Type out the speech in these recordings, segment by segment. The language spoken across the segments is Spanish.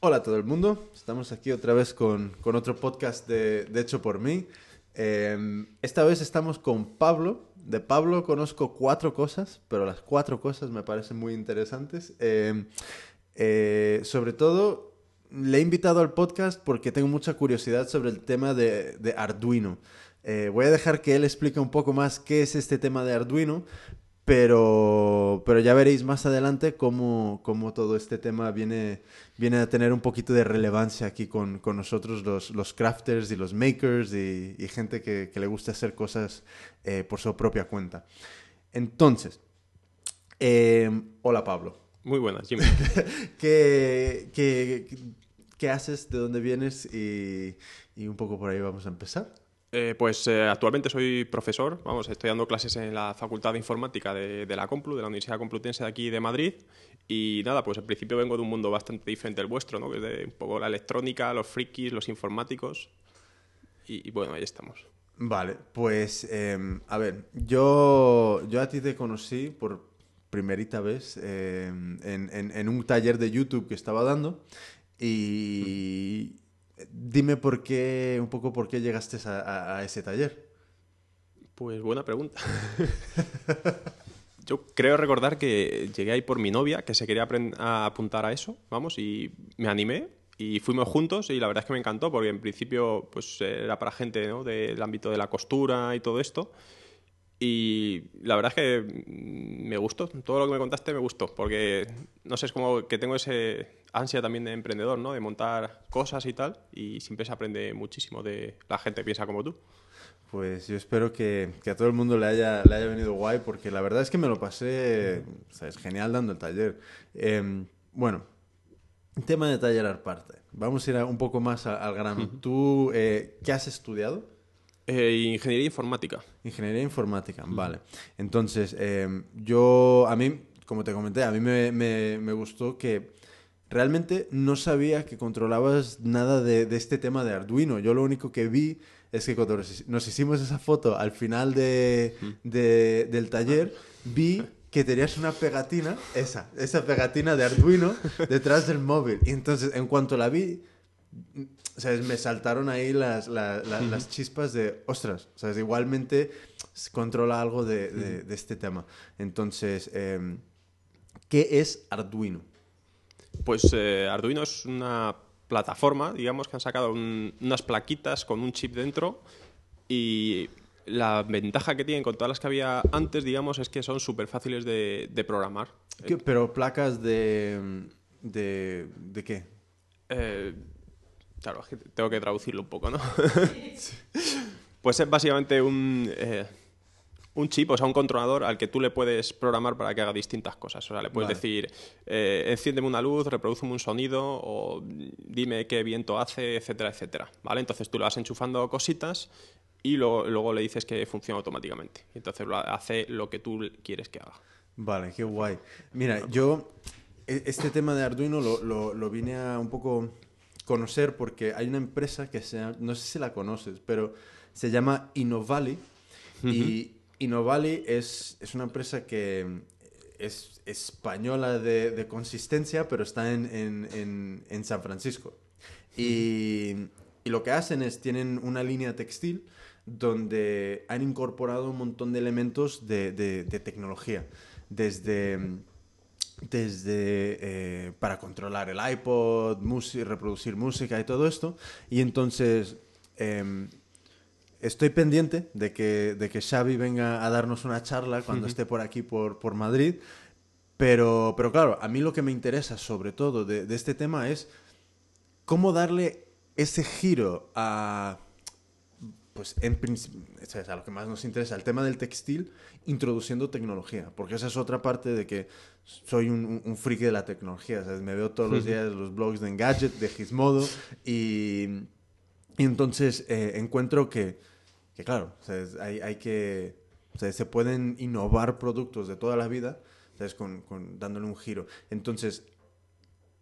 Hola a todo el mundo, estamos aquí otra vez con, con otro podcast de, de, Hecho por mí. Eh, esta vez estamos con Pablo. De Pablo conozco cuatro cosas, pero las cuatro cosas me parecen muy interesantes. Eh, eh, sobre todo, le he invitado al podcast porque tengo mucha curiosidad sobre el tema de, de Arduino. Eh, voy a dejar que él explique un poco más qué es este tema de Arduino, pero, pero ya veréis más adelante cómo, cómo todo este tema viene, viene a tener un poquito de relevancia aquí con, con nosotros, los, los, crafters y los makers y, y gente que, que, le gusta hacer cosas eh, por su propia cuenta. Entonces, eh, hola Pablo. Muy buenas, Jimmy. ¿Qué, qué, qué, haces? ¿De dónde vienes? Y, y un poco por ahí vamos a empezar. Eh, pues eh, actualmente soy profesor, vamos, estoy dando clases en la Facultad de Informática de, de, la Complu, de la Universidad Complutense de aquí de Madrid. Y nada, pues al principio vengo de un mundo bastante diferente del vuestro, ¿no? Que es de un poco la electrónica, los frikis, los informáticos. Y, bueno, ahí estamos. Vale, pues eh, a ver, yo, yo a ti te conocí por primerita vez eh, en, en, en, un taller de YouTube que estaba dando y... Dime por qué, un poco por qué llegaste a, ese taller. Pues buena pregunta. Yo creo recordar que llegué ahí por mi novia, que se quería apuntar a eso, vamos, y me animé y fuimos juntos y la verdad es que me encantó porque en principio pues era para gente ¿no? del ámbito de la costura y todo esto y la verdad es que me gustó, todo lo que me contaste me gustó, porque no sé, es como que tengo ese ansia también de emprendedor, ¿no? De montar cosas y tal, y siempre se aprende muchísimo de la gente que piensa como tú. Pues yo espero que, que a todo el mundo le haya, le haya venido guay, porque la verdad es que me lo pasé, o sea, es genial dando el taller. Eh, bueno, tema de taller aparte, vamos a ir un poco más al grano. Uh -huh. ¿Tú eh, qué has estudiado? Eh, ingeniería informática. Ingeniería informática, vale. Entonces, eh, yo, a mí, como te comenté, a mí me, me, me, gustó que realmente no sabía que controlabas nada de, de, este tema de Arduino. Yo lo único que vi es que cuando nos hicimos esa foto al final de, de, del taller, vi que tenías una pegatina, esa, esa pegatina de Arduino detrás del móvil. Y entonces, en cuanto la vi, sea, me saltaron ahí las, chispas de, ostras, sea, igualmente controla algo de, este tema. Entonces, eh, ¿qué es Arduino? Pues eh, Arduino es una plataforma, digamos, que han sacado un, unas plaquitas con un chip dentro y la ventaja que tienen con todas las que había antes, digamos, es que son súper fáciles de, de, programar. ¿Qué, ¿Pero placas de, de, de qué? Eh, Claro, es que tengo que traducirlo un poco, ¿no? pues es básicamente un, eh, un chip, o sea, un controlador al que tú le puedes programar para que haga distintas cosas. O sea, le puedes vale. decir, eh, enciéndeme una luz, reprodúceme un sonido, o dime qué viento hace, etcétera, etcétera. ¿Vale? Entonces tú le vas enchufando cositas y lo, luego le dices que funciona automáticamente. Entonces lo hace lo que tú quieres que haga. Vale, qué guay. Mira, yo este tema de Arduino lo, lo, lo vine a un poco conocer porque hay una empresa que se no sé si la conoces, pero se llama Innovali. Uh -huh. Y Innovali es, es una empresa que es española de, de consistencia, pero está en, en, en, en San Francisco. Y, y, lo que hacen es, tienen una línea textil donde han incorporado un montón de elementos de, de, tecnología. Desde desde eh, para controlar el iPod, reproducir música y todo esto. Y entonces eh, estoy pendiente de que, de que Xavi venga a darnos una charla cuando uh -huh. esté por aquí, por, por Madrid. Pero, pero claro, a mí lo que me interesa sobre todo de, de este tema es cómo darle ese giro a pues en principio, es a lo que más nos interesa, el tema del textil, introduciendo tecnología, porque esa es otra parte de que soy un, un, un friki de la tecnología, ¿sabes? me veo todos los días los blogs de Engadget, de Gizmodo, y, y entonces eh, encuentro que, que claro, ¿sabes? Hay, hay que, ¿sabes? se pueden innovar productos de toda la vida. Con, con, dándole un giro. Entonces,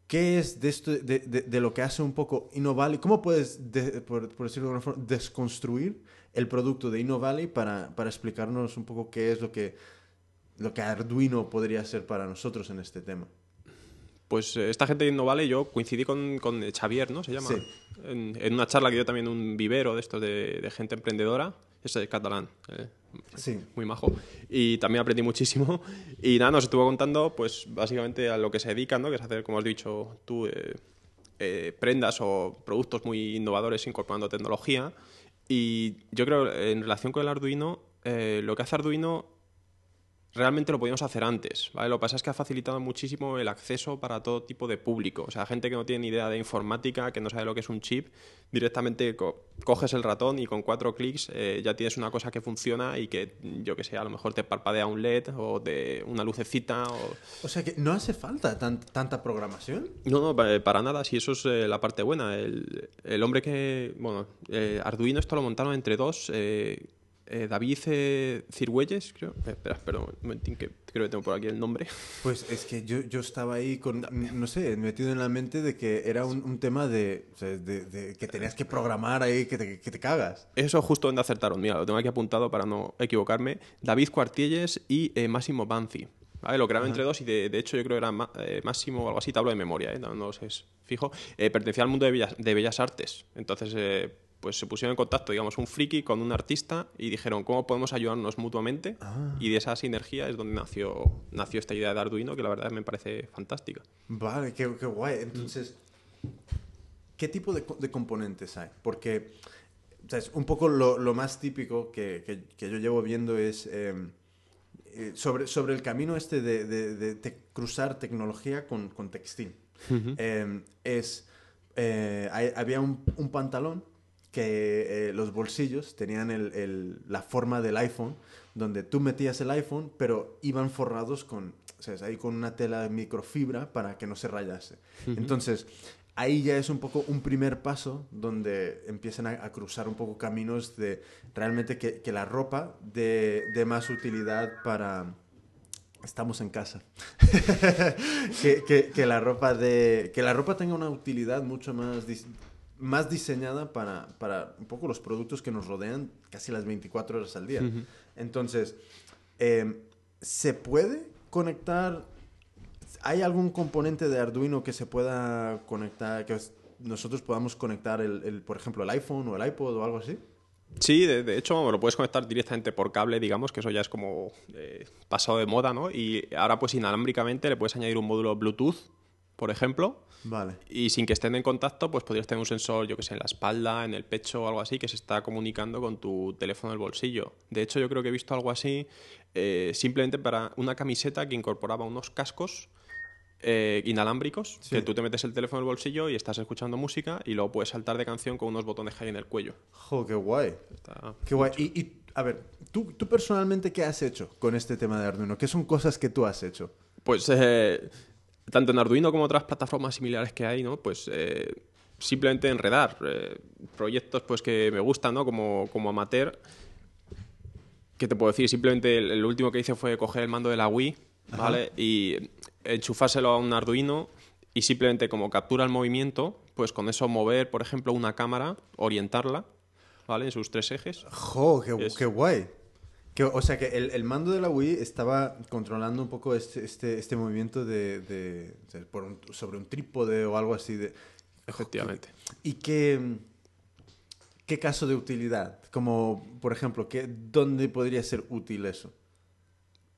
¿Qué es de, esto, de, de, lo que hace un poco InnoValley? ¿Cómo puedes, de, por, por, decirlo de alguna forma, desconstruir el producto de InnoValley para, para explicarnos un poco qué es lo que, lo que Arduino podría ser para nosotros en este tema? Pues eh, esta gente de Innovale, yo coincidí con, con Xavier, ¿no? Se llama. Sí. En, en una charla que dio también un vivero de estos de, de gente emprendedora. Ese es catalán. eh, Sí. muy majo. Y también aprendí muchísimo. Y nada, nos estuvo contando, pues básicamente a lo que se dedican, ¿no? Que es hacer, como has dicho tú, eh, eh, prendas o productos muy innovadores incorporando tecnología. Y yo creo, en relación con el Arduino, eh, lo que hace Arduino realmente lo podíamos hacer antes, ¿vale? Lo que pasa es que ha facilitado muchísimo el acceso para todo tipo de público. O sea, gente que no tiene ni idea de informática, que no sabe lo que es un chip, directamente co- coges el ratón y con cuatro clics eh, ya tienes una cosa que funciona y que, yo que sé, a lo mejor te parpadea un LED o de una lucecita o... O sea que no hace falta tan- tanta programación. No, no, pa- para nada, si eso es eh, la parte buena. El, el hombre que. Bueno, eh, Arduino esto lo montaron entre dos. Eh, David eh, Cirgüelles, creo. Eh, espera, espera un momentín, que creo que tengo por aquí el nombre. Pues es que yo, yo estaba ahí con, no sé, metido en la mente de que era un, un tema de, o sea, de- de que tenías que programar ahí, que te, que te cagas. Eso justo donde acertaron. Mira, lo tengo aquí apuntado para no equivocarme. David Cuartielles y eh, Máximo Banzi. ¿Vale? Lo crearon entre dos y de, de hecho yo creo que era Máximo o algo así, te hablo de memoria, ¿eh? no, no sé, es fijo. Pertenecía al mundo de bellas, de bellas artes. Entonces, eh, pues se pusieron en contacto, digamos, un friki con un artista y dijeron cómo podemos ayudarnos mutuamente. Y de esa sinergia es donde nació, nació esta idea de Arduino, que la verdad me parece fantástica. Vale, qué, qué guay. Entonces, ¿qué tipo de, de componentes hay? Porque, o sea, es un poco lo, lo más típico que, que- que yo llevo viendo es eh, eh, sobre, sobre el camino este de, de- cruzar tecnología con, con textil. Eh, es, eh, hay- había un, un pantalón que eh, los bolsillos tenían el- el- la forma del iPhone, donde tú metías el iPhone, pero iban forrados con, ¿sabes? Ahí con una tela de microfibra para que no se rayase. Entonces, ahí ya es un poco un primer paso donde empiezan a, a cruzar un poco caminos de realmente que, que la ropa dé de más utilidad para... Estamos en casa. que, que- que la ropa de que la ropa tenga una utilidad mucho más más diseñada para, para un poco los productos que nos rodean casi las 24 horas al día. Entonces, eh, ¿se puede conectar? ¿Hay algún componente de Arduino que se pueda conectar, que os- nosotros podamos conectar, el, el, por ejemplo, el iPhone o el iPod o algo así? Sí, de, de hecho, vamos, lo puedes conectar directamente por cable, digamos, que eso ya es como eh, pasado de moda, ¿no? Y ahora, pues inalámbricamente le puedes añadir un módulo Bluetooth, por ejemplo, Vale. y sin que estén en contacto, pues podrías tener un sensor, yo que sé, en la espalda, en el pecho o algo así, que se está comunicando con tu teléfono del bolsillo. De hecho, yo creo que he visto algo así eh, simplemente para una camiseta que incorporaba unos cascos eh, inalámbricos, Sí. que tú te metes el teléfono en el bolsillo y estás escuchando música y luego puedes saltar de canción con unos botones que hay en el cuello. Jo, qué guay. Está- Qué guay. Y, y, a ver, ¿tú, tú personalmente qué has hecho con este tema de Arduino? ¿Qué son cosas que tú has hecho? Pues eh, tanto en Arduino como otras plataformas similares que hay, ¿no? Pues eh, simplemente enredar eh, proyectos pues que me gustan, ¿no? Como, como amateur. ¿Qué te puedo decir? Simplemente el, el último que hice fue coger el mando de la Wii, ¿vale? Y enchufárselo a un Arduino y simplemente como captura el movimiento, pues con eso mover, por ejemplo, una cámara, orientarla, ¿vale? En sus tres ejes. ¡Jo, qué, Es- qué guay! Que, o sea que el, el mando de la Wii estaba controlando un poco este, este, este movimiento de, de- por un- sobre un trípode o algo así. De, Efectivamente. ¿Y qué, qué caso de utilidad? Como, por ejemplo, ¿qué, ¿dónde podría ser útil eso?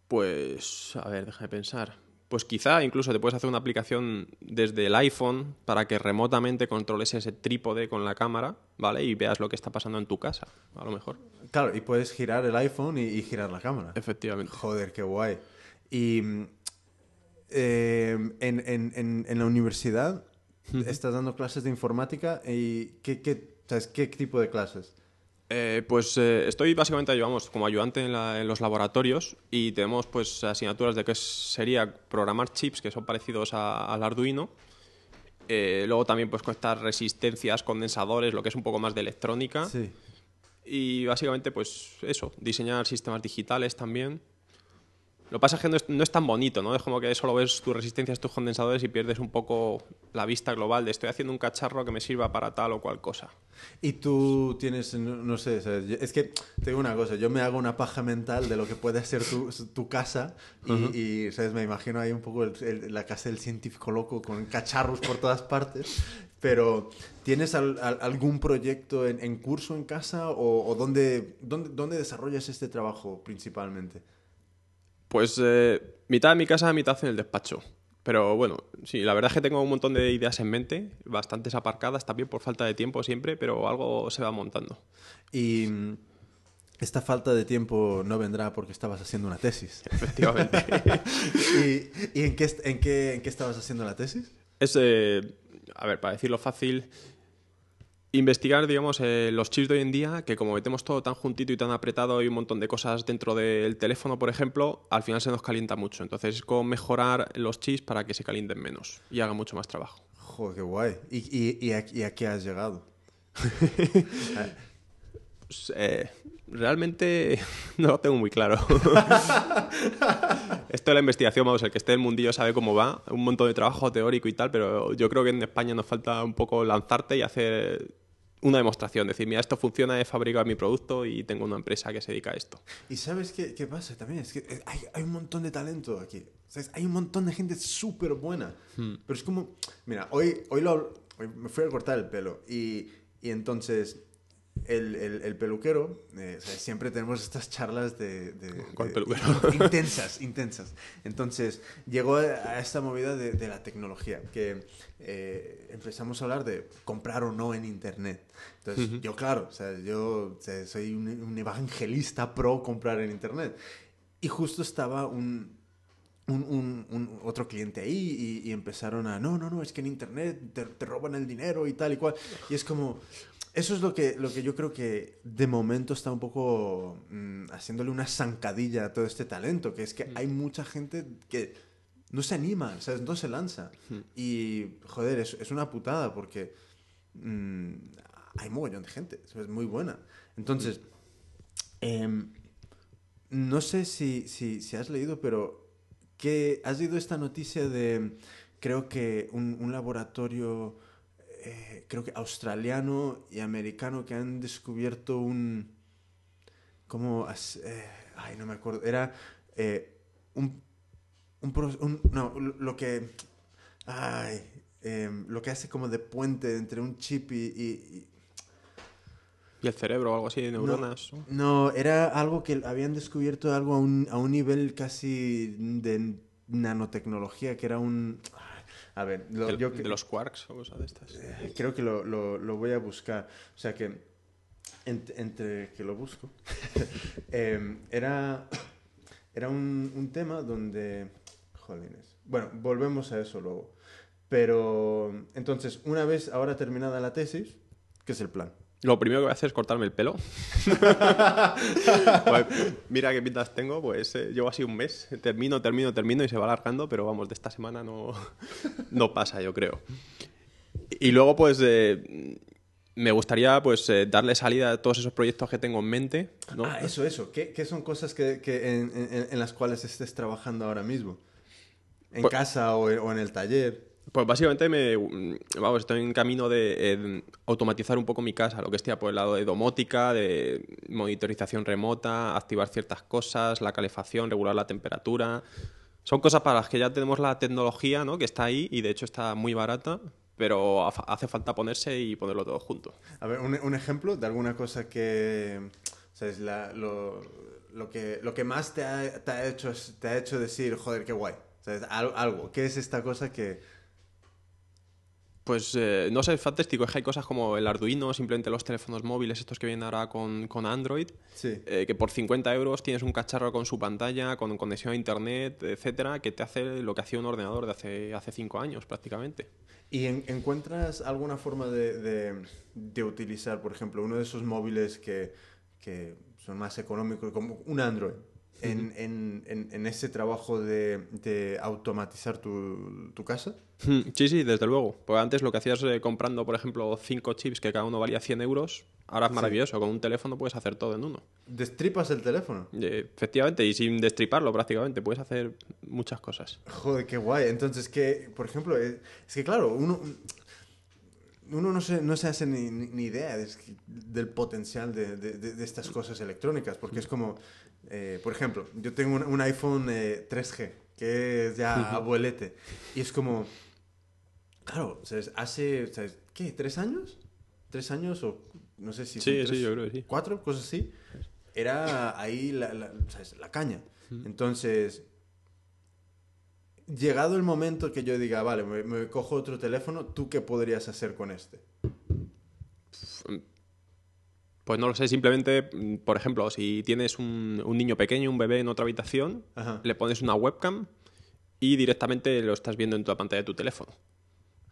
Pues, a ver, déjame pensar. Pues quizá incluso te puedes hacer una aplicación desde el iPhone para que remotamente controles ese trípode con la cámara, ¿vale? Y veas lo que está pasando en tu casa, a lo mejor. Claro, y puedes girar el iPhone y, y girar la cámara. Efectivamente. Joder, qué guay. Y eh, en, en- en- en la universidad estás dando clases de informática y ¿qué, qué, sabes, ¿qué tipo de clases? Eh, pues eh, estoy básicamente, llevamos como ayudante en, la- en los laboratorios y tenemos pues asignaturas de que sería programar chips que son parecidos a- al Arduino. Eh, luego también pues conectar resistencias, condensadores, lo que es un poco más de electrónica. Lo que pasa es que no es, no es tan bonito, ¿no? Es como que solo ves tus resistencias, tus condensadores y pierdes un poco la vista global de estoy haciendo un cacharro que me sirva para tal o cual cosa. Y tú tienes, no, no sé, ¿sabes? Es que te digo una cosa, yo me hago una paja mental de lo que puede ser tu, tu casa y, y, ¿sabes? Me imagino ahí un poco el- el- la casa del científico loco con cacharros por todas partes, pero ¿tienes al- al- algún proyecto en, en curso en casa o, o dónde, dónde, dónde desarrollas este trabajo principalmente? Pues eh, mitad en mi casa, mitad en el despacho. Pero bueno, sí, la verdad es que tengo un montón de ideas en mente, bastantes aparcadas también por falta de tiempo siempre, pero algo se va montando. Y mm, esta falta de tiempo no vendrá porque estabas haciendo una tesis. Efectivamente. ¿Y, y en, qué, en, qué, en qué estabas haciendo la tesis? es, eh, a ver, para decirlo fácil, investigar, digamos, eh, los chips de hoy en día, que como metemos todo tan juntito y tan apretado y un montón de cosas dentro del teléfono, por ejemplo, al final se nos calienta mucho. Entonces es como mejorar los chips para que se calienten menos y hagan mucho más trabajo. Joder, qué guay. ¿Y, y, y, a, y a qué has llegado? Eh, realmente no lo tengo muy claro. Esto de la investigación, vamos, el que esté en el mundillo sabe cómo va, un montón de trabajo teórico y tal, pero yo creo que en España nos falta un poco lanzarte y hacer una demostración, decir, mira, esto funciona, he fabricado mi producto y tengo una empresa que se dedica a esto. ¿Y sabes qué, qué pasa también? Es que eh, hay, hay un montón de talento aquí. ¿Sabes? Hay un montón de gente súper buena. Pero es como, mira, hoy, hoy, lo, hoy me fui a cortar el pelo y, y entonces el, el, el peluquero, eh, o sea, siempre tenemos estas charlas de... de- ¿Cuál de- peluquero? Intensas, intensas. Entonces llegó a, esta movida de, de la tecnología, que eh, empezamos a hablar de comprar o no en Internet. Entonces yo, claro, o sea, yo o sea, soy un, un evangelista pro comprar en Internet. Y justo estaba un, un, un- un otro cliente ahí y, y empezaron a, no, no, no, es que en Internet te, te roban el dinero y tal y cual. Y es como, eso es lo que, lo que yo creo que de momento está un poco mm, haciéndole una zancadilla a todo este talento, que es que hay mucha gente que no se anima, o sea, no se lanza. Y, joder, es, es una putada porque mm, hay mogollón de gente, es muy buena. Entonces, em, no sé si, si, si has leído, pero que has leído esta noticia de, creo que un, un laboratorio, eh, creo que australiano y americano que han descubierto un, ¿cómo? as- eh, ay, no me acuerdo, era eh, un, un, un- no, lo que, ay, em, lo que hace como de puente entre un chip y- y- y Y el cerebro o algo así de neuronas. ¿no? no, era algo que habían descubierto algo a un, a un nivel casi de nanotecnología, que era un... A ver, lo- de, yo de que- los quarks o cosas de estas. eh, creo que lo, lo- lo voy a buscar. O sea que, ent- entre que lo busco, em, era, era un, un tema donde... Jolines. Bueno, volvemos a eso luego. Pero, entonces, una vez ahora terminada la tesis, ¿qué es el plan? Lo primero que voy a hacer es cortarme el pelo. Pues, mira qué pintas tengo, pues eh, llevo así un mes. Termino, termino, termino y se va alargando, pero vamos, de esta semana no, no pasa, yo creo. Y luego, pues, eh, me gustaría pues eh, darle salida a todos esos proyectos que tengo en mente. ¿no? Ah, eso, eso. ¿Qué, qué son cosas que, que en, en- en las cuales estés trabajando ahora mismo? ¿En Pues- casa o o en el taller? Pues básicamente me, vamos, estoy en camino de eh, automatizar un poco mi casa, lo que esté por el lado de domótica, de monitorización remota, activar ciertas cosas, la calefacción, regular la temperatura. Son cosas para las que ya tenemos la tecnología, ¿no? Que está ahí y de hecho está muy barata, pero ha- hace falta ponerse y ponerlo todo junto. A ver, un, un ejemplo de alguna cosa que... La- lo, lo que, lo que más te ha, hecho, te ha hecho decir, joder, qué guay. Algo. ¿Qué es esta cosa que... Pues eh, no sé, es fantástico. Es que hay cosas como el Arduino, simplemente los teléfonos móviles, estos que vienen ahora con, con Android, Sí. eh, que por 50 euros tienes un cacharro con su pantalla, con conexión a internet, etcétera, que te hace lo que hacía un ordenador de hace, hace cinco años prácticamente. ¿Y en- encuentras alguna forma de, de- de utilizar, por ejemplo, uno de esos móviles que, que son más económicos, como un Android? En, en, en, en ese trabajo de, de automatizar tu, tu casa? Mm, Sí, sí, desde luego. Pues antes lo que hacías eh, comprando, por ejemplo, cinco chips que cada uno valía 100 euros, ahora es maravilloso. Con un teléfono puedes hacer todo en uno. ¿Destripas el teléfono? Eh, efectivamente, y sin destriparlo prácticamente, puedes hacer muchas cosas. Joder, qué guay. Entonces, que, por ejemplo, es, es que claro, uno, uno no, se, no se hace ni, ni- idea de- del potencial de- de estas cosas electrónicas, porque es como, eh, por ejemplo, yo tengo un, un iPhone eh, 3G, que es ya abuelete, y es como, claro, ¿sabes? hace, ¿sabes? ¿qué? ¿Tres años? ¿Tres años o no sé si... Sí, tres, sí, yo creo que sí. cuatro, cosas así, era ahí la, la- ¿sabes? la caña. Entonces, llegado el momento que yo diga, vale, me, me cojo otro teléfono, ¿tú qué podrías hacer con este? Pues no lo sé, simplemente, mm, por ejemplo, si tienes un, un niño pequeño, un bebé en otra habitación, Ajá. le pones una webcam y directamente lo estás viendo en tu pantalla de tu teléfono.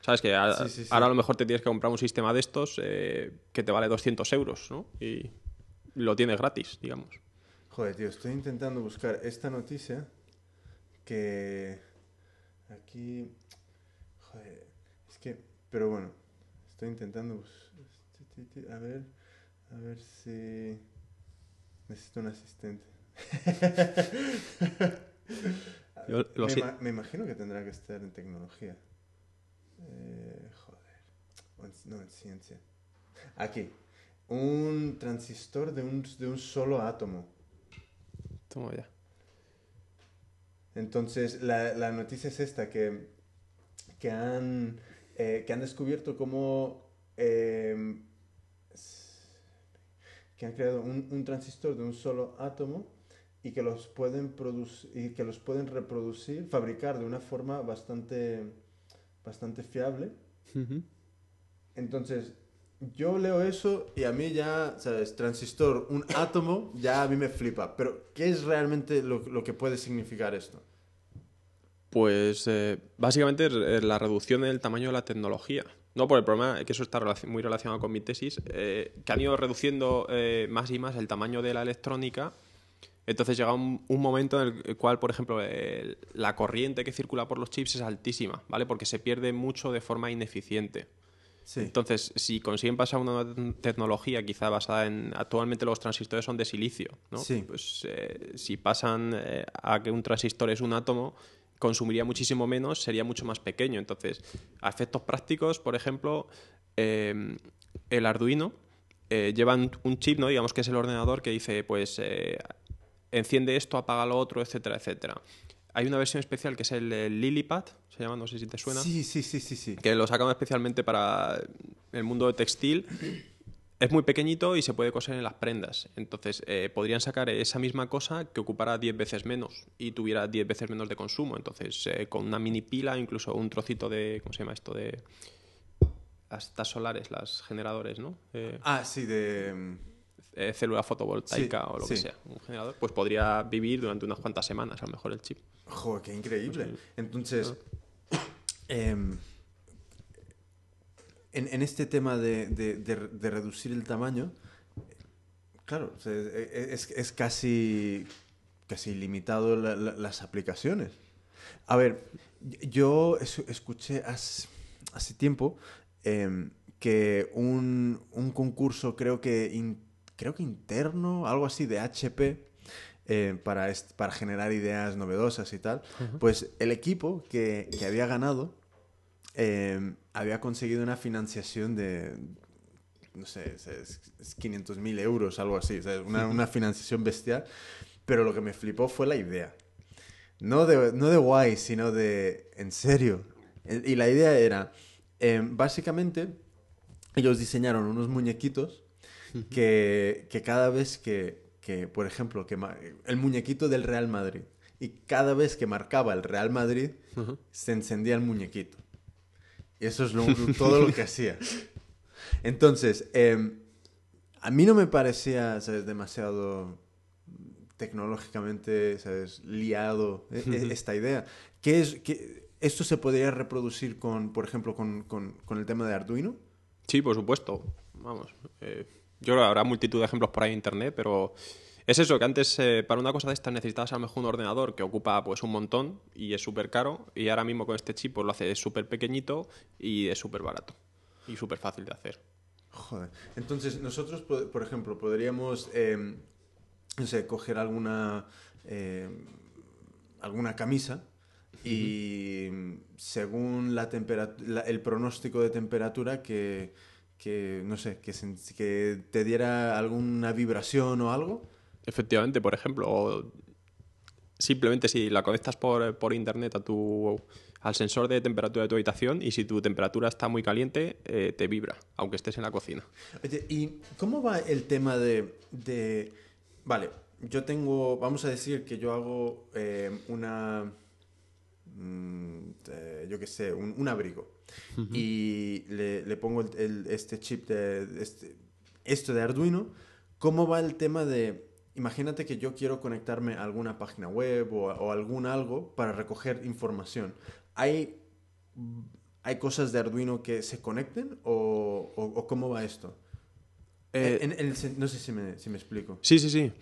¿Sabes? Que a- Sí, sí, sí. ahora a lo mejor te tienes que comprar un sistema de estos eh, que te vale 200 euros, ¿no? Y lo tienes gratis, digamos. Joder, tío, estoy intentando buscar esta noticia que aquí... Joder, es que... Pero bueno, estoy intentando... A ver, a ver si... Necesito un asistente. Yo lo me, si- ima- me imagino que tendrá que estar en tecnología. Eh, joder. No, en ciencia. Aquí. Un transistor de un, de un solo átomo. Toma ya. Entonces, la, la noticia es esta, que, que, han, eh, que han descubierto cómo... eh, que han creado un, un transistor de un solo átomo y que los pueden producir y que los pueden reproducir, fabricar de una forma bastante, bastante fiable. Entonces, yo leo eso y a mí ya, ¿sabes? Transistor, un átomo, ya a mí me flipa. Pero, ¿qué es realmente lo, lo que puede significar esto? Pues eh, básicamente es la reducción del tamaño de la tecnología. No, por el problema, que eso está muy relacionado con mi tesis, eh, que han ido reduciendo eh, más y más el tamaño de la electrónica. Entonces llega un, un momento en el cual, por ejemplo, el- la corriente que circula por los chips es altísima, ¿vale? Porque se pierde mucho de forma ineficiente. Sí. Entonces, si consiguen pasar a una tecnología quizá basada en... Actualmente los transistores son de silicio, ¿no? Sí. Pues eh, si pasan eh, a que un transistor es un átomo, consumiría muchísimo menos, sería mucho más pequeño. Entonces, a efectos prácticos, por ejemplo, eh, el Arduino eh, lleva un- un chip, ¿no? Digamos que es el ordenador que dice, pues, eh, enciende esto, apaga lo otro, etcétera, etcétera. Hay una versión especial que es el, el Lilipad, se llama, no sé si te suena Sí, sí, sí, sí, sí. que lo sacan especialmente para el mundo de textil. Es muy pequeñito y se puede coser en las prendas. Entonces, eh, podrían sacar esa misma cosa que ocupara 10 veces menos y tuviera 10 veces menos de consumo. Entonces, eh, con una mini pila, incluso un trocito de. ¿Cómo se llama esto? De. Estas solares, las generadores, ¿no? Eh, Ah, sí, de... célula fotovoltaica Sí, o lo que sea. Un generador, pues podría vivir durante unas cuantas semanas, a lo mejor el chip. Joder, qué increíble. Entonces, em, en, en este tema de, de- de- de reducir el tamaño, claro, o sea, es, es casi, casi limitado la- la- las aplicaciones. A ver, yo es- escuché hace, hace tiempo em, que un, un concurso, creo que, in- creo que interno, algo así de HP, eh, para, para generar ideas novedosas y tal, pues el equipo que, que había ganado eh, había conseguido una financiación de, no sé, es, es 500 mil euros, algo así, una, una financiación bestial, pero lo que me flipó fue la idea. No de, no de guay, sino de en serio. Y la idea era, eh, básicamente, ellos diseñaron unos muñequitos que, que cada vez que, que, por ejemplo, que el muñequito del Real Madrid, y cada vez que marcaba el Real Madrid, se encendía el muñequito. Y eso es lo- todo lo que hacía. Entonces, em, a mí no me parecía, ¿sabes? Demasiado tecnológicamente, ¿sabes? Liado e- e- esta idea. ¿Qué es, qué- ¿Esto se podría reproducir con, por ejemplo, con, con- con el tema de Arduino? Sí, por supuesto. Vamos. eh, yo creo que habrá multitud de ejemplos por ahí en internet, pero Es eso, que antes eh, para una cosa de estas necesitabas a lo mejor un ordenador que ocupa pues un montón y es súper caro y ahora mismo con este chip pues, lo hace súper pequeñito y es súper barato y súper fácil de hacer. Joder. Entonces, nosotros, po- por ejemplo, podríamos, eh, no sé, coger alguna, eh, alguna camisa y según la temperatura, el pronóstico de temperatura que, que no sé, que, que te diera alguna vibración o algo. Efectivamente, por ejemplo, o simplemente si la conectas por, por internet a tu, al sensor de temperatura de tu habitación y si tu temperatura está muy caliente, eh, te vibra, aunque estés en la cocina. Oye, ¿y cómo va el tema de, de- Vale, yo tengo, vamos a decir que yo hago eh, una... mm, eh, yo qué sé, un, un abrigo. Y le, le pongo el- el- este chip de... Este, esto de Arduino. ¿Cómo va el tema de... Imagínate que yo quiero conectarme a alguna página web o, o algún algo para recoger información. ¿Hay, ¿Hay cosas de Arduino que se conecten o, o- o cómo va esto? Eh, En- en el no sé si me, si me explico. Sí, sí, sí,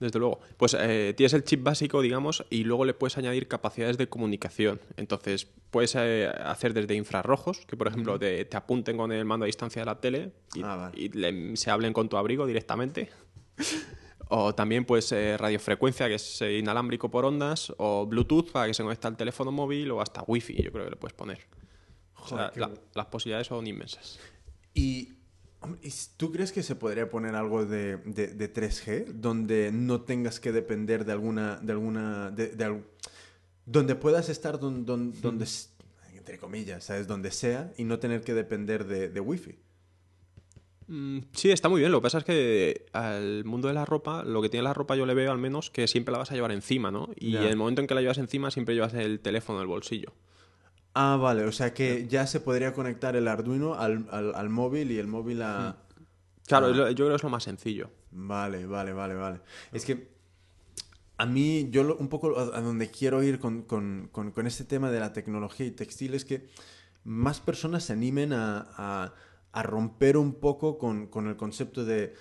desde luego. Pues eh, tienes el chip básico, digamos, y luego le puedes añadir capacidades de comunicación. Entonces, puedes eh, hacer desde infrarrojos, que por ejemplo te, te apunten con el mando a distancia de la tele y, Ah, vale. y le- se hablen con tu abrigo directamente. O también pues eh, radiofrecuencia, que es eh, inalámbrico por ondas, o Bluetooth para que se conecte al teléfono móvil, o hasta Wi-Fi, yo creo que le puedes poner. O sea, la- las posibilidades son inmensas. Y, hombre, ¿y s- ¿tú crees que se podría poner algo de, de- de 3G donde no tengas que depender de alguna... De alguna de, donde puedas estar don- don- donde, s- entre comillas, ¿sabes? Donde sea y no tener que depender de, de Wi-Fi. Mm, Sí, está muy bien. Lo que pasa es que al mundo de la ropa, lo que tiene la ropa yo le veo al menos que siempre la vas a llevar encima, ¿no? Y en el momento en que la llevas encima siempre llevas el teléfono en el bolsillo. Ah, vale, o sea que ya se podría conectar el Arduino al, al- al móvil y el móvil a... Claro, Ah. es lo- yo creo que es lo más sencillo. Vale, vale, vale, vale. Es que a mí, yo lo- un poco a, a donde quiero ir con, con- con- con este tema de la tecnología y textil es que más personas se animen a, a- a romper un poco con, con el concepto de,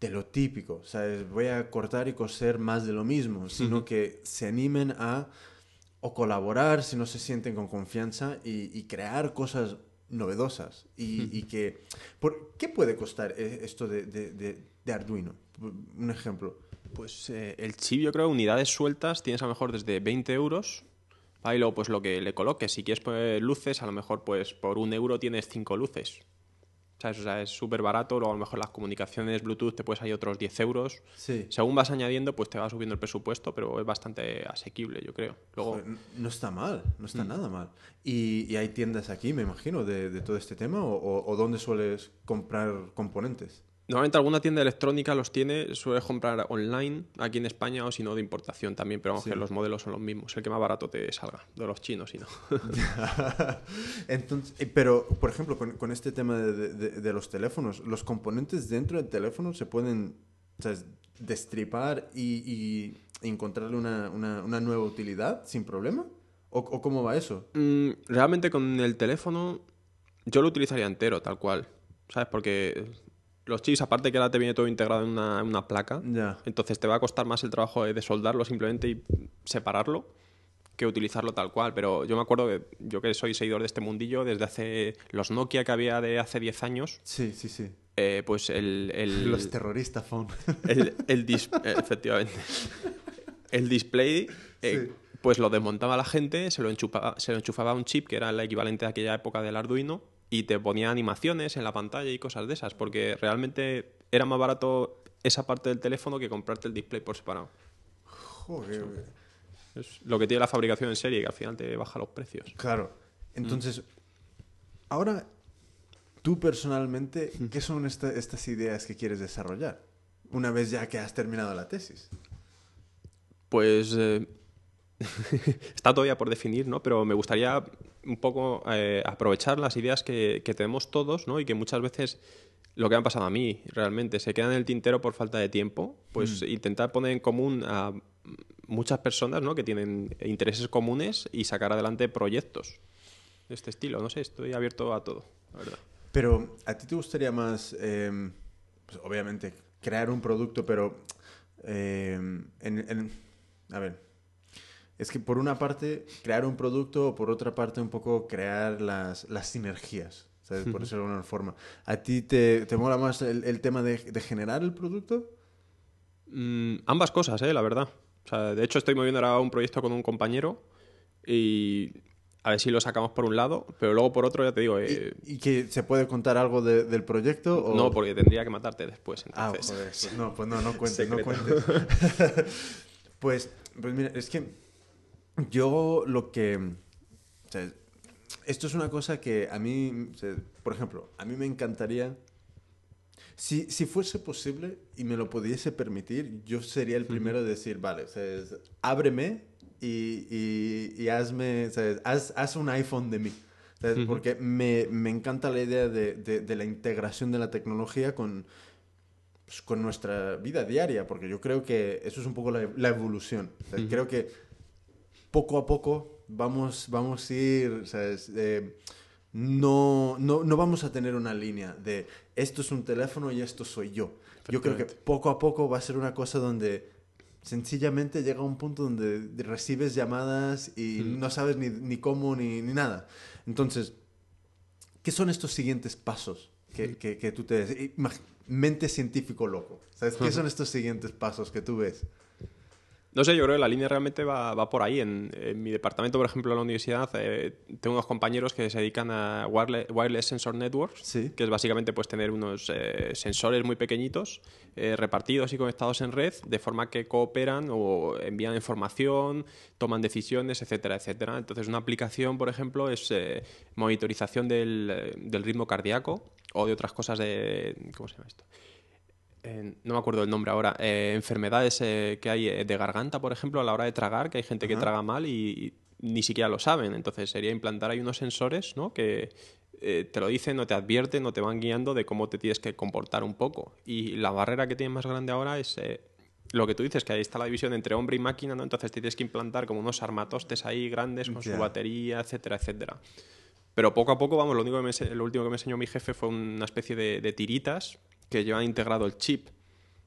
de lo típico, ¿sabes? Voy a cortar y coser más de lo mismo, sino que se animen a o colaborar si no se sienten con confianza y, y crear cosas novedosas y, y que... ¿por ¿Qué puede costar eh, esto de, de- de- de Arduino? Un ejemplo. Pues eh, el chip, yo creo, unidades sueltas tienes a lo mejor desde 20 euros. Y luego, pues lo que le coloques. Si quieres poner luces, a lo mejor, pues por un euro tienes cinco luces. ¿Sabes? O sea, es súper barato. Luego, a lo mejor las comunicaciones Bluetooth te puedes ahí otros 10 euros. Sí. Según vas añadiendo, pues te va subiendo el presupuesto, pero es bastante asequible, yo creo. Luego, Joder, no está mal, no está nada mal. ¿Y, y hay tiendas aquí, me imagino, de, de todo este tema? ¿O, o- o dónde sueles comprar componentes? Normalmente alguna tienda electrónica los tiene, suele comprar online aquí en España o si no de importación también, pero vamos Sí. que los modelos son los mismos, el que más barato te salga, de los chinos y no. Entonces, eh, pero, por ejemplo, con, con este tema de, de- de los teléfonos, ¿los componentes dentro del teléfono se pueden ¿sabes? destripar y, y encontrarle una, una- una nueva utilidad sin problema? ¿O, o cómo va eso? Mm, realmente con el teléfono yo lo utilizaría entero, tal cual, ¿sabes? Porque los chips, aparte que ahora te viene todo integrado en una, en una placa, entonces te va a costar más el trabajo de de soldarlo simplemente y separarlo que utilizarlo tal cual. Pero yo me acuerdo que yo que soy seguidor de este mundillo, desde hace los Nokia que había de hace 10 años, Sí, sí, sí. eh, pues el, el, Los terroristas phone. el, el dis- efectivamente. El display, eh, Sí. pues lo desmontaba la gente, se lo, enchufaba, se lo enchufaba a un chip que era el equivalente a aquella época del Arduino y te ponía animaciones en la pantalla y cosas de esas, porque realmente era más barato esa parte del teléfono que comprarte el display por separado. Joder. Es lo que tiene la fabricación en serie, que al final te baja los precios. Claro. Entonces, ahora, tú personalmente, ¿qué son esta- estas ideas que quieres desarrollar? Una vez ya que has terminado la tesis. Pues eh, está todavía por definir, ¿no? Pero me gustaría un poco eh, aprovechar las ideas que, que tenemos todos, ¿no? Y que muchas veces lo que me ha pasado a mí realmente se quedan en el tintero por falta de tiempo. Pues intentar poner en común a muchas personas, ¿no? Que tienen intereses comunes y sacar adelante proyectos de este estilo. No sé, estoy abierto a todo, la verdad. Pero, ¿a ti te gustaría más, eh, pues, obviamente, crear un producto, pero eh, en, en- a ver, es que por una parte crear un producto o por otra parte un poco crear las, las sinergias, ¿sabes? Por decirlo de alguna forma. ¿A ti te, te mola más el, el tema de, de generar el producto? Mm, ambas cosas, ¿eh? La verdad. O sea, de hecho, estoy moviendo ahora un proyecto con un compañero y a ver si lo sacamos por un lado, pero luego por otro, ya te digo, eh, ¿Y, y que se puede contar algo de- del proyecto? O... no, porque tendría que matarte después. Ah, Entonces, joder. pues no, pues no, no cuentes, no cuentes. pues, pues mira, es que yo lo que... o sea, esto es una cosa que a mí, o sea, por ejemplo, a mí me encantaría... Si, si fuese posible y me lo pudiese permitir, yo sería el primero de decir, vale, o sea, es- ábreme y, y, y hazme, haz, haz un iPhone de mí. ¿sabes? Porque me, me encanta la idea de, de- de la integración de la tecnología con, pues, con nuestra vida diaria, porque yo creo que eso es un poco la, la evolución. Creo que poco a poco vamos, vamos a ir, ¿sabes? Eh, no, no, no vamos a tener una línea de esto es un teléfono y esto soy yo. Yo creo que poco a poco va a ser una cosa donde sencillamente llega un punto donde recibes llamadas y Mm. no sabes ni, ni cómo ni, ni nada. Entonces, ¿qué son estos siguientes pasos que, que, que tú te Mente científico loco. ¿Sabes? ¿Qué son estos siguientes pasos que tú ves? No sé, yo creo que la línea realmente va, va por ahí. En, en mi departamento, por ejemplo, en la universidad, eh, tengo unos compañeros que se dedican a wireless, wireless sensor networks, Sí. que es básicamente pues tener unos eh, sensores muy pequeñitos eh, repartidos y conectados en red, de forma que cooperan o envían información, toman decisiones, etcétera, etcétera. Entonces, una aplicación, por ejemplo, es eh, monitorización del, del ritmo cardíaco o de otras cosas de... ¿Cómo se llama esto? Eh, no me acuerdo el nombre ahora, eh, enfermedades eh, que hay eh, de garganta, por ejemplo, a la hora de tragar, que hay gente que traga mal y, y ni siquiera lo saben. Entonces sería implantar ahí unos sensores ¿no? que te lo dicen, no te advierten, no te van guiando de cómo te tienes que comportar un poco. Y la barrera que tienen más grande ahora es... lo que tú dices, que ahí está la división entre hombre y máquina, ¿no? Entonces tienes que implantar como unos armatostes ahí grandes con su batería, etcétera, etcétera. Pero poco a poco, vamos, lo, único que me, lo último que me enseñó mi jefe fue una especie de, de tiritas que llevan integrado el chip.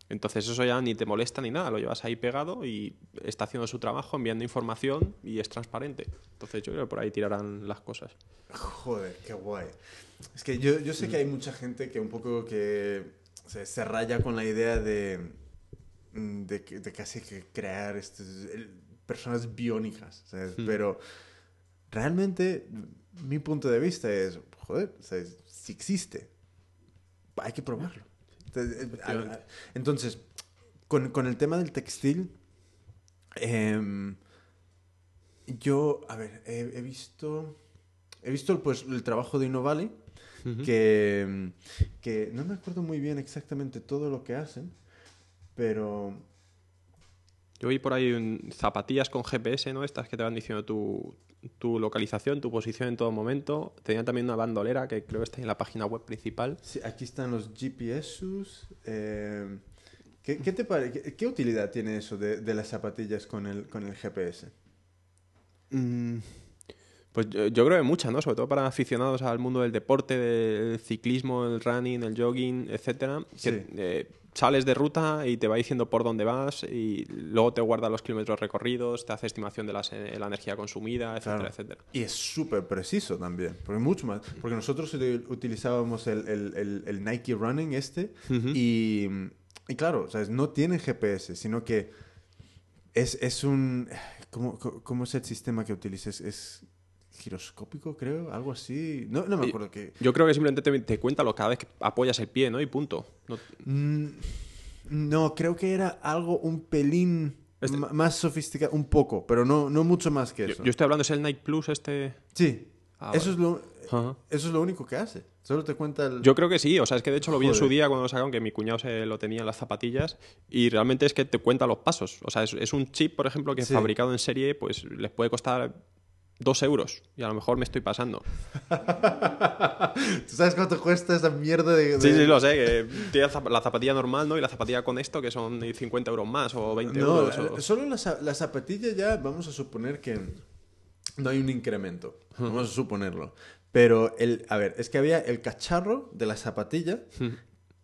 Entonces eso ya ni te molesta ni nada, lo llevas ahí pegado y está haciendo su trabajo, enviando información y es transparente. Entonces yo creo que por ahí tirarán las cosas. Joder, qué guay. Es que yo, yo sé que hay mucha gente que un poco que se, se raya con la idea de, mm, de, casi que crear estos, el- personas biónicas, ¿sabes? Mm. Pero realmente mi punto de vista es, joder, ¿sabes? si existe, hay que probarlo. Entonces, eh, Entonces, con, con el tema del textil, em, yo, a ver, he, he visto, he visto pues, el trabajo de Innovalley, que, que no me acuerdo muy bien exactamente todo lo que hacen, pero Yo vi por ahí un- zapatillas con GPS, ¿no? Estas que te van diciendo tu, tu localización, tu posición en todo momento. Tenían también una bandolera que creo que está en la página web principal. sí, aquí están los GPSs. em, ¿qué, qué te pare- qué, qué utilidad tiene eso de, de las zapatillas con el, con el GPS? Pues yo, yo creo que muchas, ¿no? Sobre todo para aficionados al mundo del deporte, del ciclismo, el running, el jogging, etcétera. Que Sí. eh, sales de ruta y te va diciendo por dónde vas y luego te guarda los kilómetros recorridos, te hace estimación de las- la energía consumida, etcétera, Claro. etcétera. Y es súper preciso también, porque mucho más. Porque nosotros util- utilizábamos el, el- el- el Nike Running este y, y claro, sea, no tiene GPS, sino que es, es un... ¿cómo, cómo- cómo es el sistema que utilizas? Es giroscópico, creo, algo así. No, no me acuerdo qué. Yo creo que simplemente te, te cuenta lo cada vez que apoyas el pie, ¿no? Y punto. No- Mm, No, creo que era algo un pelín Este- más sofisticado, un poco, pero no, no mucho más que eso. yo estoy hablando, es el Nike Plus este... Sí, Ah, eso, es lo, Ajá. eso es lo único que hace. Solo te cuenta el... Yo creo que sí, o sea, es que de hecho lo vi en su día cuando lo sacaron, que mi cuñado se lo tenía en las zapatillas, y realmente es que te cuenta los pasos. O sea, es, es un chip, por ejemplo, que Sí. fabricado en serie, pues les puede costar dos euros, y a lo mejor me estoy pasando. ¿Tú sabes cuánto cuesta esa mierda de...? Sí, de- sí, lo sé, que la zapatilla normal, ¿no? Y la zapatilla con esto, que son 50 euros más o 20 No, euros. o- solo la, la zapatilla ya vamos a suponer que no hay un incremento. Vamos a suponerlo. Pero, el, a ver, es que había el cacharro de la zapatilla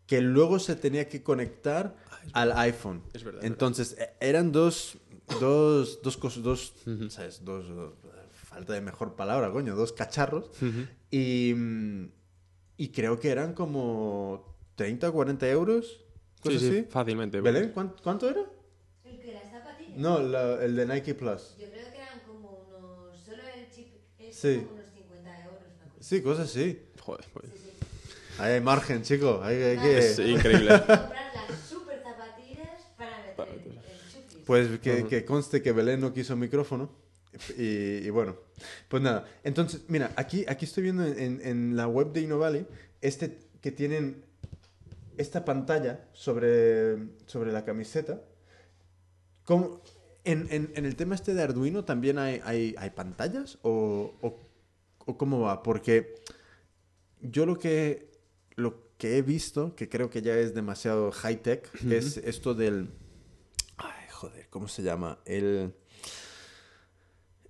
que luego se tenía que conectar al iPhone. Es verdad, es Entonces, e- eran dos, dos, dos cosas, dos, ¿sabes? Dos, dos- falta de mejor palabra, coño, dos cacharros. y, mm, y creo que eran como 30 o 40 euros. Sí, Cosas sí, así. fácilmente. Belén, ¿cuánto, cuánto era? El que las zapatillas. No, la- el de Nike Plus. Yo creo que eran como unos. Solo el chip es Sí. como unos 50 euros. Sí, cosas así. Joder, pues, Sí, sí. Ahí hay margen, chico. Hay, hay que... Es increíble. Comprar las super zapatillas para meter el, el chupis. Pues que, que conste que Belén no quiso micrófono. Y, y bueno, pues nada. Entonces, mira, aquí, aquí estoy viendo en, en la web de InnoValley este, que tienen esta pantalla sobre, sobre la camiseta. ¿Cómo- en, en- en el tema este de Arduino también hay, hay, hay pantallas? ¿O, o, o cómo va? Porque yo lo que, lo que he visto, que creo que ya es demasiado high-tech, es esto del... Ay, joder, ¿cómo se llama? El...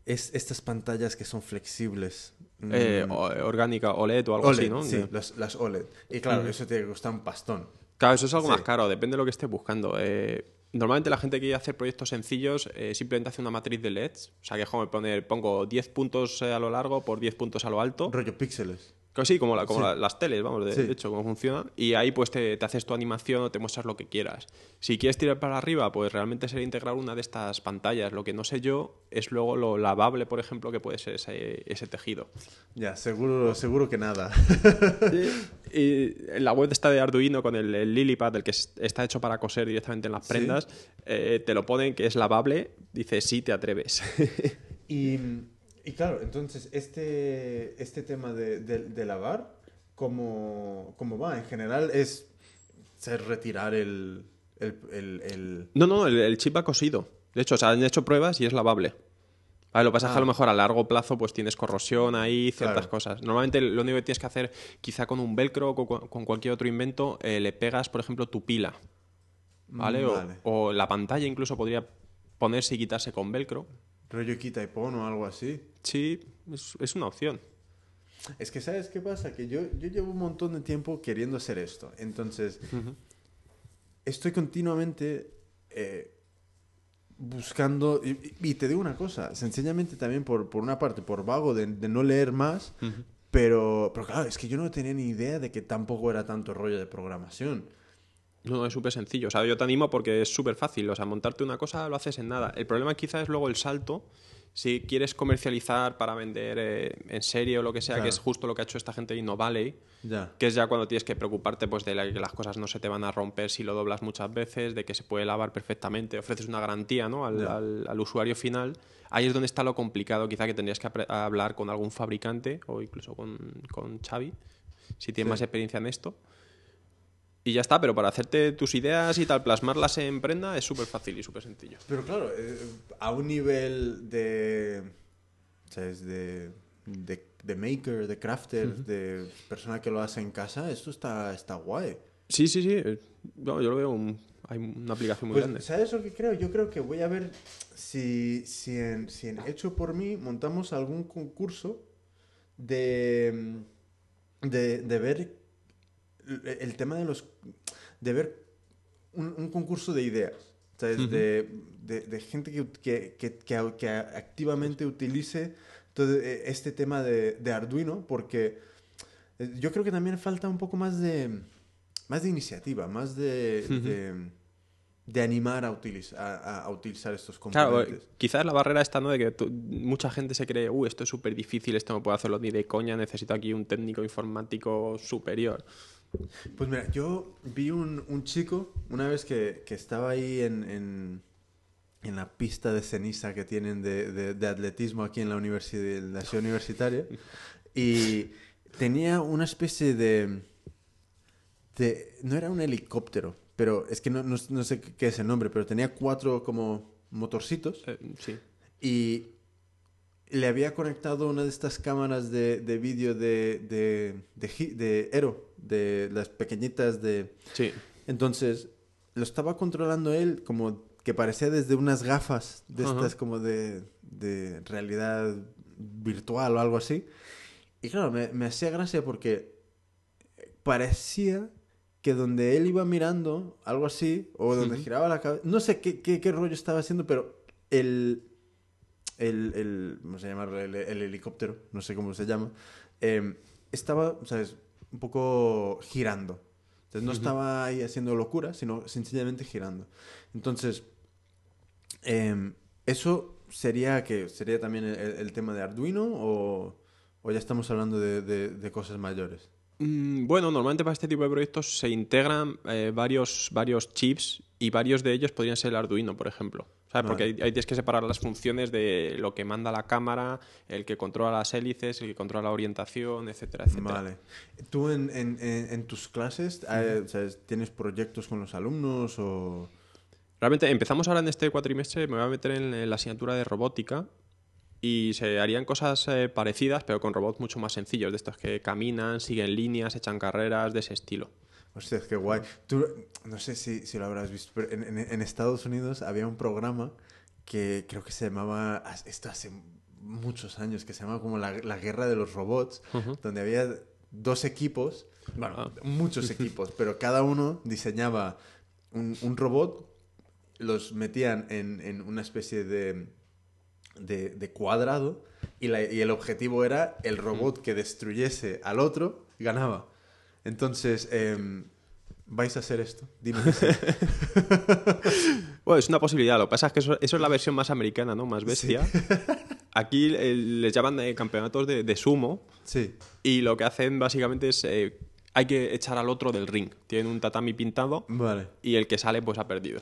Es estas pantallas que son flexibles. eh, Mm, o- orgánica, OLED o algo OLED, así, ¿no? sí, las, las OLED. Y claro, Ujú. eso tiene que costar un pastón. Claro, eso es algo Sí. más caro, depende de lo que estés buscando. Eh, normalmente la gente que quiere hacer proyectos sencillos eh, simplemente hace una matriz de LEDs. O sea, que es como poner, pongo 10 puntos eh, a lo largo por 10 puntos a lo alto. Rollo píxeles. Sí, como, la- como Sí. la- las teles, vamos, de, Sí. de hecho, cómo funciona. Y ahí pues te, te haces tu animación o te muestras lo que quieras. Si quieres tirar para arriba, pues realmente sería integrar una de estas pantallas. Lo que no sé yo es luego lo lavable, por ejemplo, que puede ser ese, ese tejido. Ya, seguro, seguro que nada. Y en la web está de Arduino con el, el Lilipad, el que es- está hecho para coser directamente en las Sí. prendas, eh, te lo ponen que es lavable, dice sí, te atreves. Y, y claro, entonces, este, este tema de, de- de lavar, ¿cómo, ¿cómo va? En general es ser retirar el... el, el- el- no, no, el, chip va cosido. De hecho, se han hecho pruebas y es lavable. Vale, lo que pasa es que a lo Ah. mejor a largo plazo pues tienes corrosión ahí, ciertas Claro. cosas. Normalmente lo único que tienes que hacer, quizá con un velcro o con, con cualquier otro invento, eh, le pegas, por ejemplo, tu pila. ¿Vale? O- vale. O, la pantalla incluso podría ponerse y quitarse con velcro. Rollo quita y pon o algo así. Sí, es, es una opción. Es que, ¿sabes qué pasa? Que yo, yo llevo un montón de tiempo queriendo hacer esto. Entonces, estoy continuamente eh, buscando... Y, te digo una cosa, sencillamente también por, por una parte, por vago de, de no leer más, pero, pero claro, es que yo no tenía ni idea de que tampoco era tanto rollo de programación. No, no, es súper sencillo. O sea, yo te animo porque es súper fácil. O sea, montarte una cosa lo haces en nada. El problema quizá es luego el salto. Si quieres comercializar para vender eh, en serie o lo que sea, Claro. que es justo lo que ha hecho esta gente de InnoValley, Ya. que es ya cuando tienes que preocuparte pues, de la- que las cosas no se te van a romper si lo doblas muchas veces, de que se puede lavar perfectamente, ofreces una garantía ¿no? al, al- al usuario final. Ahí es donde está lo complicado, quizá que tendrías que hablar con algún fabricante o incluso con, con Xavi, si tienes Sí. más experiencia en esto. Y ya está, pero para hacerte tus ideas y tal, plasmarlas en prenda es súper fácil y súper sencillo. Pero claro, eh, a un nivel de... ¿Sabes? De, de, de maker, de crafter, de persona que lo hace en casa, esto está, está guay. Sí, sí, sí. eh, no, yo lo veo, un- hay una aplicación muy Pues, grande. ¿sabes lo que creo? Yo creo que voy a ver si, si, en, si en Hecho por mí montamos algún concurso de, de, de ver el, tema de los... de ver un, un concurso de ideas. ¿sabes? De, de- de gente que, que, que, activamente utilice todo eh, este tema de, de Arduino porque eh, yo creo que también falta un poco más de más de iniciativa, más de, de, de animar a, utiliz- a, utilizar estos Claro, componentes. eh, quizás la barrera está, ¿no? De que tú- mucha gente se cree, uy, esto es súper difícil, esto no puedo hacerlo ni de coña, necesito aquí un técnico informático superior. Pues mira, yo vi un, un chico una vez que, que estaba ahí en, en, en la pista de ceniza que tienen de, de- de atletismo aquí en la, universidad, en la ciudad universitaria y tenía una especie de, de... No era un helicóptero, pero es que no, no- no sé qué es el nombre, pero tenía cuatro como motorcitos Eh, sí. y le había conectado una de estas cámaras de, de vídeo de, de, de, de Aero, de las pequeñitas de... Sí. Entonces, lo estaba controlando él como que parecía desde unas gafas de estas como de, de realidad virtual o algo así. Y claro, me, me hacía gracia porque parecía que donde él iba mirando, algo así, o donde giraba la cabeza, no sé qué, qué, qué rollo estaba haciendo, pero el, el, el ¿cómo se llama? El, el helicóptero, no sé cómo se llama, eh, estaba, ¿sabes? Un poco girando. Entonces no estaba ahí haciendo locura, sino sencillamente girando. Entonces, eh, eso sería que sería también el, el tema de Arduino o, o ya estamos hablando de, de- de cosas mayores. Mm, Bueno, normalmente para este tipo de proyectos se integran eh, varios, varios chips y varios de ellos podrían ser el Arduino, por ejemplo. ¿Sabes? Porque ahí, ahí tienes que separar las funciones de lo que manda la cámara, el que controla las hélices, el que controla la orientación, etcétera, etcétera. Vale. ¿Tú en, en- en- en tus clases eh, ¿sabes? tienes proyectos con los alumnos o...? Realmente empezamos ahora en este cuatrimestre, me voy a meter en, en la asignatura de robótica y se harían cosas eh, parecidas, pero con robots mucho más sencillos, de estos que caminan, siguen líneas, echan carreras, de ese estilo. Hostia, qué guay. Tú, no sé si, si lo habrás visto, pero en, en- en Estados Unidos había un programa que creo que se llamaba, esto hace muchos años, que se llamaba como la, la guerra de los robots, donde había dos equipos, bueno, Ah. muchos equipos, pero cada uno diseñaba un, un robot, los metían en, en una especie de, de, de cuadrado y, la- y el objetivo era el robot que destruyese al otro ganaba. Entonces, em, ¿vais a hacer esto? Dime que sí. Bueno, es una posibilidad. Lo que pasa es que eso, eso es la versión más americana, ¿no? Más bestia. Aquí eh, les llaman eh, campeonatos de, de sumo Sí. y lo que hacen básicamente es eh, hay que echar al otro del ring. Tienen un tatami pintado Vale, y el que sale pues ha perdido.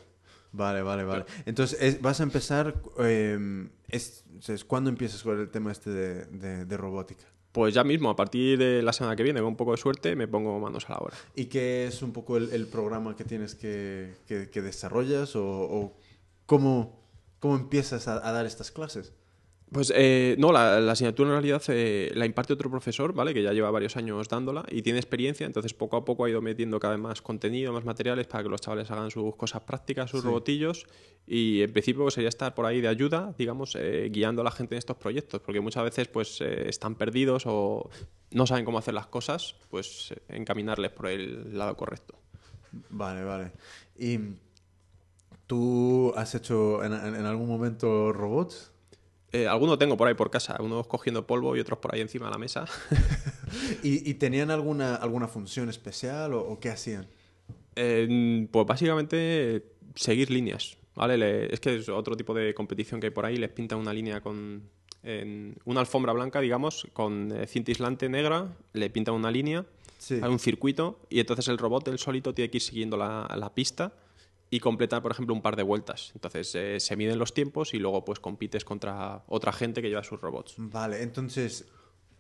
vale, vale, vale. Entonces, es- vas a empezar... em, es, es- ¿Cuándo empiezas con el tema este de, de- de robótica? Pues ya mismo, a partir de la semana que viene, con un poco de suerte, me pongo manos a la obra. ¿Y qué es un poco el, programa que tienes que, que- que desarrollas o, o cómo, cómo empiezas a dar estas clases? Pues eh, no, la, la asignatura en realidad eh, la imparte otro profesor, ¿vale? Que ya lleva varios años dándola y tiene experiencia, entonces poco a poco ha ido metiendo cada vez más contenido, más materiales para que los chavales hagan sus cosas prácticas, sus Sí. robotillos y en principio pues, sería estar por ahí de ayuda, digamos, eh, guiando a la gente en estos proyectos, porque muchas veces pues eh, están perdidos o no saben cómo hacer las cosas, pues encaminarles por el lado correcto. Vale, vale. ¿Y tú has hecho en, en- en algún momento robots? Eh, algunos tengo por ahí por casa, unos cogiendo polvo y otros por ahí encima de la mesa. ¿Y, y tenían alguna, alguna función especial o, o qué hacían? Eh, pues básicamente seguir líneas, ¿vale? Le- es que es otro tipo de competición que hay por ahí, les pintan una línea con en una alfombra blanca, digamos, con eh, cinta aislante negra, le pintan una línea, Sí. hay un circuito y entonces el robot él solito tiene que ir siguiendo la, la pista y completar, por ejemplo, un par de vueltas. Entonces eh, se miden los tiempos y luego pues compites contra otra gente que lleva sus robots. Vale, entonces,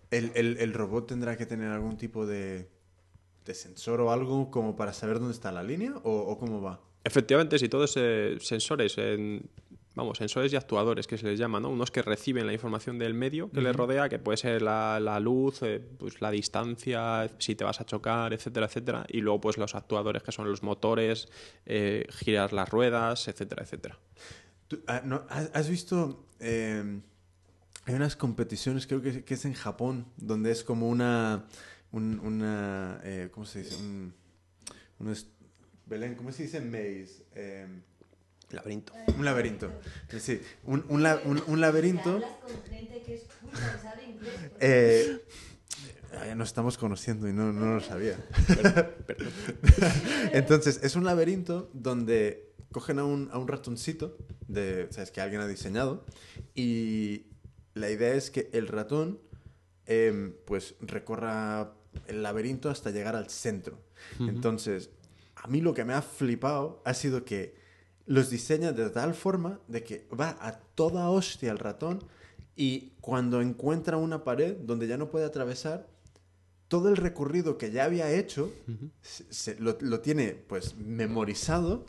¿el, el- el robot tendrá que tener algún tipo de, de sensor o algo como para saber dónde está la línea o, o cómo va? Efectivamente, sí, todos eh, sensores, en- vamos, sensores y actuadores que se les llama, ¿no? Unos que reciben la información del medio que les rodea, que puede ser la, la luz, eh, pues la distancia, si te vas a chocar, etcétera, etcétera, y luego pues los actuadores que son los motores, eh, girar las ruedas, etcétera, etcétera. Tú, ah, no, ¿has, has visto? eh, hay unas competiciones, creo que, que es en Japón, donde es como una. un- una eh, ¿Cómo se dice? Un, un Belén, ¿cómo se dice maze? Laberinto. un laberinto. Sí, un, un la- un- un laberinto. Hablas con gente que es culta, sabe inglés. porque- Eh, ah, nos estamos conociendo y no, no lo sabía. Entonces, es un laberinto donde cogen a un, a un ratoncito de, ¿sabes? que alguien ha diseñado y la idea es que el ratón em, pues recorra el laberinto hasta llegar al centro. Entonces, a mí lo que me ha flipado ha sido que los diseña de tal forma de que va a toda hostia el ratón y cuando encuentra una pared donde ya no puede atravesar, todo el recorrido que ya había hecho se- se- lo, lo tiene pues memorizado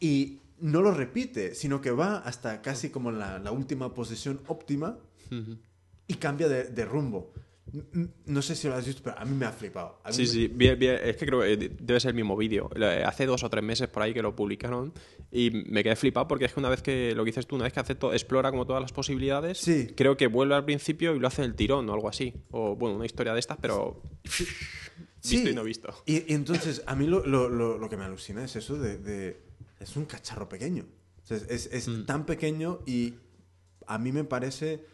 y no lo repite, sino que va hasta casi como la, la última posición óptima y cambia de, de rumbo. No sé si lo has visto, pero a mí me ha flipado. A mí Sí, me- sí, bien, bien, es que creo que debe ser el mismo vídeo. Eh, Hace dos o tres meses por ahí que lo publicaron y me quedé flipado porque es que una vez que, lo que dices tú, una vez que hace explora como todas las posibilidades, Sí. creo que vuelve al principio y lo hace el tirón o algo así. O bueno, una historia de estas, pero visto y no visto. Y, y entonces, a mí lo, lo- lo- lo que me alucina es eso de... de- es un cacharro pequeño. O sea, es es- es Mm. tan pequeño y a mí me parece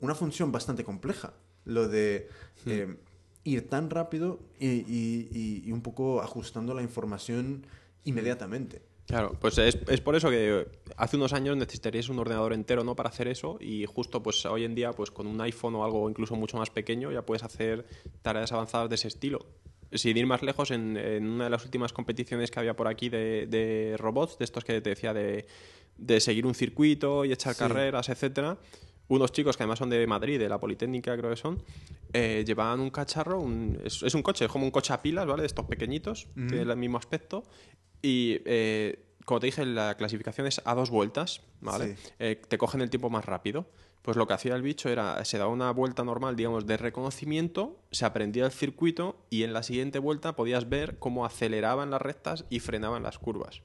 una función bastante compleja. Lo de Mm. eh, ir tan rápido y, y- y- y un poco ajustando la información inmediatamente. Claro, pues es, es por eso que hace unos años necesitarías un ordenador entero, ¿no? Para hacer eso y justo pues hoy en día pues con un iPhone o algo incluso mucho más pequeño ya puedes hacer tareas avanzadas de ese estilo. Sin ir más lejos, en, en una de las últimas competiciones que había por aquí de, de robots, de estos que te decía de, de seguir un circuito y echar Sí. carreras, etcétera, unos chicos que además son de Madrid, de la Politécnica creo que son, eh, llevaban un cacharro, un- es, es un coche, es como un coche a pilas, ¿vale? De estos pequeñitos, tiene el mismo aspecto. Y eh, como te dije, la clasificación es a dos vueltas, ¿vale? Sí. Eh, te cogen el tiempo más rápido. Pues lo que hacía el bicho era, se daba una vuelta normal, digamos, de reconocimiento, se aprendía el circuito y en la siguiente vuelta podías ver cómo aceleraban las rectas y frenaban las curvas.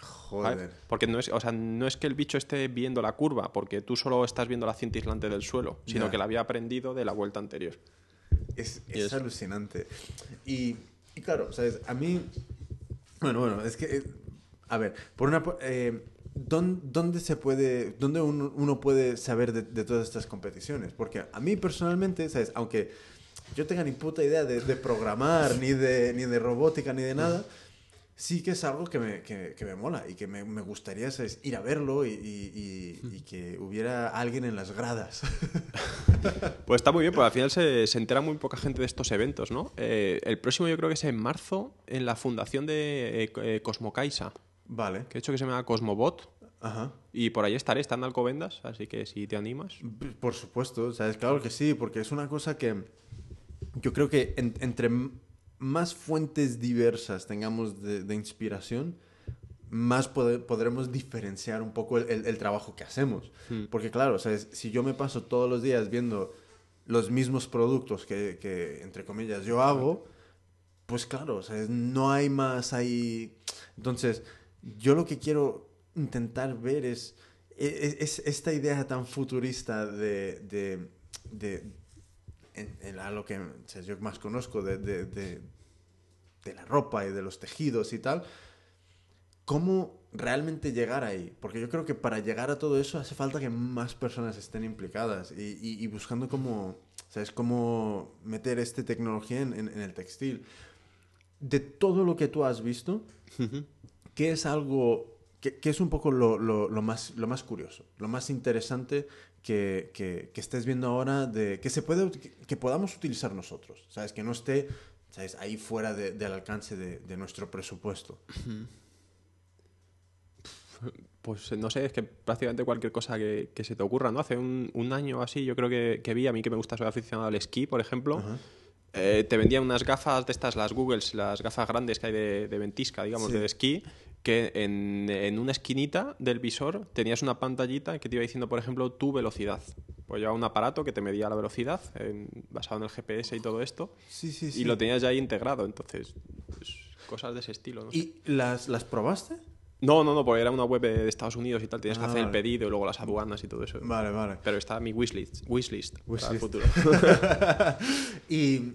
Joder. Porque no es, o sea, no es que el bicho esté viendo la curva, porque tú solo estás viendo la cinta aislante del suelo, sino Ya. que la había aprendido de la vuelta anterior. Es, es eso. alucinante. Y, y claro, ¿sabes? A mí... Bueno, bueno, es que... a ver, por una... eh, ¿dón- ¿Dónde se puede... ¿Dónde uno, uno puede saber de, de todas estas competiciones? Porque a mí personalmente, ¿sabes? Aunque yo tenga ni puta idea de, de programar, ni de, ni de robótica, ni de nada, sí que es algo que me, que, que me mola y que me, me gustaría ¿sabes? ir a verlo y, y- y- y que hubiera alguien en las gradas. Pues está muy bien, porque al final se, se entera muy poca gente de estos eventos, ¿no? Eh, el próximo yo creo que es en marzo, en la fundación de eh, eh, Cosmocaisa, vale. que he hecho que se llama Cosmobot, Ajá. y por ahí estaré, está en Alcobendas, así que si te animas. Por supuesto, ¿sabes? Claro que sí, porque es una cosa que yo creo que en- entre más fuentes diversas tengamos de, de inspiración, más pode- podremos diferenciar un poco el, el- el trabajo que hacemos. Porque claro, ¿sabes? si yo me paso todos los días viendo los mismos productos que, que, entre comillas, yo hago, pues claro, ¿sabes? no hay más ahí. Entonces, yo lo que quiero intentar ver es, e- e- es esta idea tan futurista de, de, de- a lo que o sea, yo más conozco de, de, de- de la ropa y de los tejidos y tal. ¿Cómo realmente llegar ahí? Porque yo creo que para llegar a todo eso hace falta que más personas estén implicadas y, y- y buscando cómo, ¿sabes? cómo meter esta tecnología en, en- en el textil. De todo lo que tú has visto, ¿qué es algo, qué, qué es un poco lo, lo- lo más, lo más curioso, lo más interesante que, que- que estés viendo ahora, de, que, se puede, que, que podamos utilizar nosotros? ¿Sabes? Que no esté ¿sabes? ahí fuera de- del alcance de, de nuestro presupuesto. Pues no sé, es que prácticamente cualquier cosa que, que se te ocurra, ¿no? Hace un, un año así yo creo que, que vi, a mí que me gusta, soy aficionado al esquí, por ejemplo, eh, te vendían unas gafas de estas, las Googles, las gafas grandes que hay de, de ventisca, digamos, Sí. de esquí, que en, en una esquinita del visor tenías una pantallita que te iba diciendo, por ejemplo, tu velocidad. Pues llevaba un aparato que te medía la velocidad, en- basado en el GPS y todo esto, Sí, sí, sí. y lo tenías ya ahí integrado, entonces, pues, cosas de ese estilo, no sé. ¿Y las, las probaste? No, no, no, porque era una web de Estados Unidos y tal, tienes que Ah, hacer el vale. pedido y luego las aduanas y todo eso. Vale, vale. Pero está mi wishlist, wishlist, para el Wishlist. futuro. y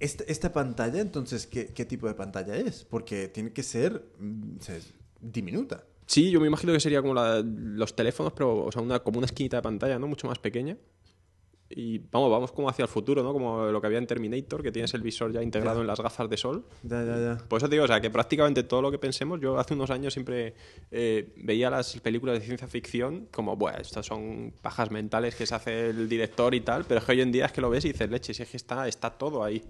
esta, esta pantalla, entonces, ¿qué, qué tipo de pantalla es? Porque tiene que ser mm, o sea, es diminuta. Sí, yo me imagino que sería como la- los teléfonos, pero o sea, una, como una esquinita de pantalla, ¿no? Mucho más pequeña. Y vamos, vamos como hacia el futuro, ¿no? Como lo que había en Terminator, que tienes el visor ya integrado Ya. en las gafas de sol. Ya, ya, ya. Por eso te digo, o sea, que prácticamente todo lo que pensemos, yo hace unos años siempre eh, veía las películas de ciencia ficción como, bueno, estas son pajas mentales que se hace el director y tal, pero es que hoy en día es que lo ves y dices, leche, si es que está, está todo ahí,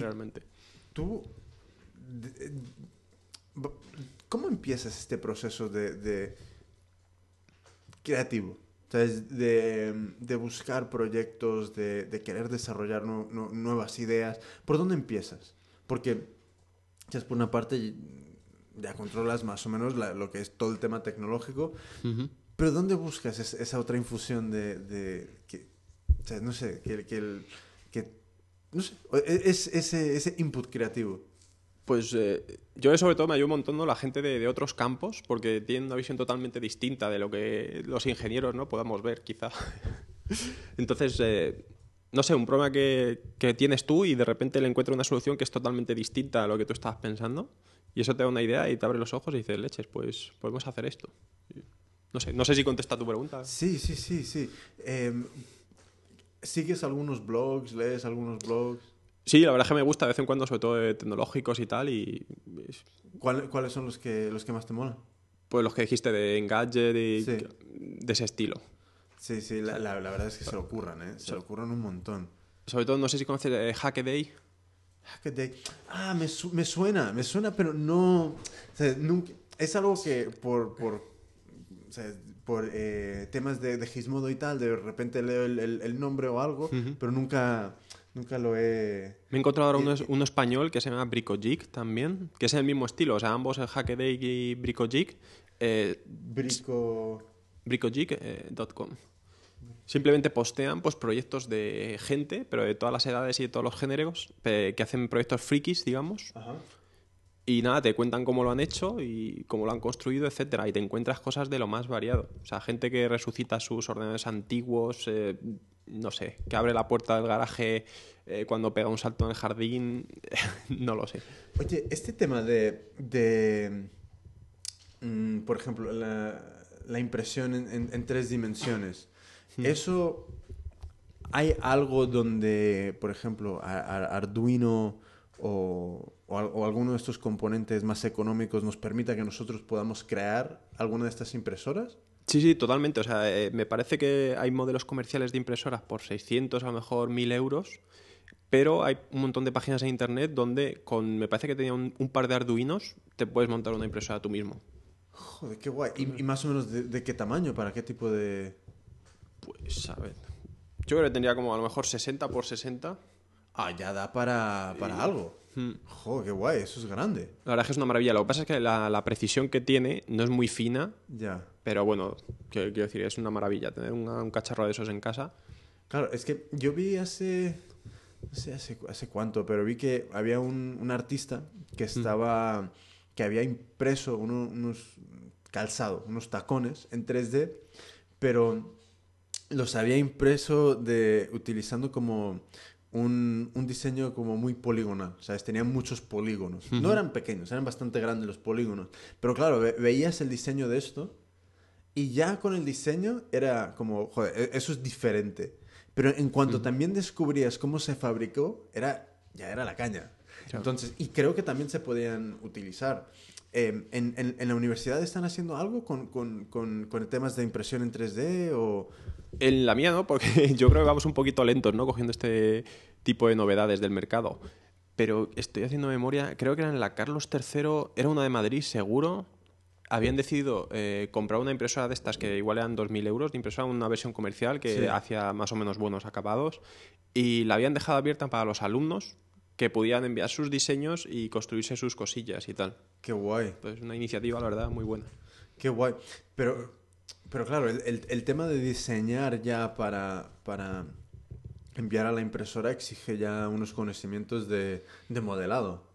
realmente. Tú, b- ¿cómo empiezas este proceso de, de creativo? De, de buscar proyectos, de, de querer desarrollar nu- nu- nuevas ideas. ¿Por dónde empiezas? Porque, ya es por una parte, ya controlas más o menos la- lo que es todo el tema tecnológico, pero ¿dónde buscas es- esa otra infusión de, de que, o sea, no sé, que, que, el- que- no sé, e- es, ese, ese input creativo? Pues eh, yo sobre todo me ayuda un montón ¿no? la gente de, de otros campos, porque tienen una visión totalmente distinta de lo que los ingenieros no podamos ver, quizá. Entonces, eh, no sé, un problema que, que tienes tú y de repente le encuentras una solución que es totalmente distinta a lo que tú estabas pensando. Y eso te da una idea y te abre los ojos y dices, leches, pues podemos hacer esto. No sé, no sé si contesta tu pregunta. Sí, sí, sí, sí. Em, ¿Sigues algunos blogs? ¿Lees algunos blogs? Sí, la verdad es que me gusta de vez en cuando, sobre todo de tecnológicos y tal, y es- ¿Cuál- ¿Cuáles son los que, los que más te molan? pues los que dijiste de Engadget y Sí. de ese estilo. Sí, sí, la, la- la verdad es que se lo ocurran, ¿eh? Se lo ocurran un montón. Sobre todo, no sé si conoces eh, Hackaday. Hackaday. Ah, me, su- me suena, me suena, pero no... o sea, nunca- es algo que por, por, o sea, por eh, temas de, de Gizmodo y tal, de repente leo el, el- el nombre o algo, pero nunca, nunca lo he... Me he encontrado ahora uno, uno español que se llama Bricojig también, que es el mismo estilo, o sea, ambos el Hackaday y Bricojig. Eh, Brico... bricojig.com. Simplemente postean pues, proyectos de gente, pero de todas las edades y de todos los géneros, que hacen proyectos frikis, digamos. Ajá. Y nada, te cuentan cómo lo han hecho y cómo lo han construido, etcétera. Y te encuentras cosas de lo más variado. O sea, gente que resucita sus ordenadores antiguos, eh, no sé, que abre la puerta del garaje eh, cuando pega un salto en el jardín, no lo sé. Oye, este tema de, de mm, por ejemplo, la, la impresión en, en- en tres dimensiones, ¿eso hay algo donde, por ejemplo, a- a- Arduino o, o al- o alguno de estos componentes más económicos nos permita que nosotros podamos crear alguna de estas impresoras? Sí, sí, totalmente. O sea, eh, me parece que hay modelos comerciales de impresoras por 600, a lo mejor 1000 euros, pero hay un montón de páginas en internet donde con, me parece que tenía un, un par de arduinos, te puedes montar una impresora tú mismo. Joder, qué guay. ¿Y, y más o menos de, de qué tamaño? ¿Para qué tipo de...? Pues, a ver. Yo creo que tendría como a lo mejor 60 por 60. Ah, ya da para, para algo. Hmm. Joder, qué guay, eso es grande. La verdad es que es una maravilla. Lo que pasa es que la, la precisión que tiene no es muy fina, Ya. pero bueno, que- quiero decir, es una maravilla tener una- un cacharro de esos en casa. Claro, es que yo vi hace, no sé hace, hace cuánto, pero vi que había un, un artista que estaba, que había impreso uno- unos calzado, unos tacones en 3D, pero los había impreso de, utilizando como un, un diseño como muy poligonal, ¿sabes? Tenían muchos polígonos. No eran pequeños, eran bastante grandes los polígonos. Pero claro, ve- veías el diseño de esto y ya con el diseño era como, joder, e- eso es diferente. Pero en cuanto también descubrías cómo se fabricó, era, ya era la caña. Entonces, y creo que también se podían utilizar. Eh, en, en- en la universidad están haciendo algo con, con, con, con temas de impresión en 3D o... En la mía no, porque yo creo que vamos un poquito lentos, ¿no? Cogiendo este tipo de novedades del mercado. Pero estoy haciendo memoria, creo que era en la Carlos III, era una de Madrid, seguro. Habían decidido eh, comprar una impresora de estas que igual eran 2.000 euros de impresora, una versión comercial que Sí. hacía más o menos buenos acabados. Y la habían dejado abierta para los alumnos que podían enviar sus diseños y construirse sus cosillas y tal. Qué guay. Pues una iniciativa, la verdad, muy buena. Qué guay. Pero, pero claro, el, el- el tema de diseñar ya para, para enviar a la impresora exige ya unos conocimientos de, de modelado.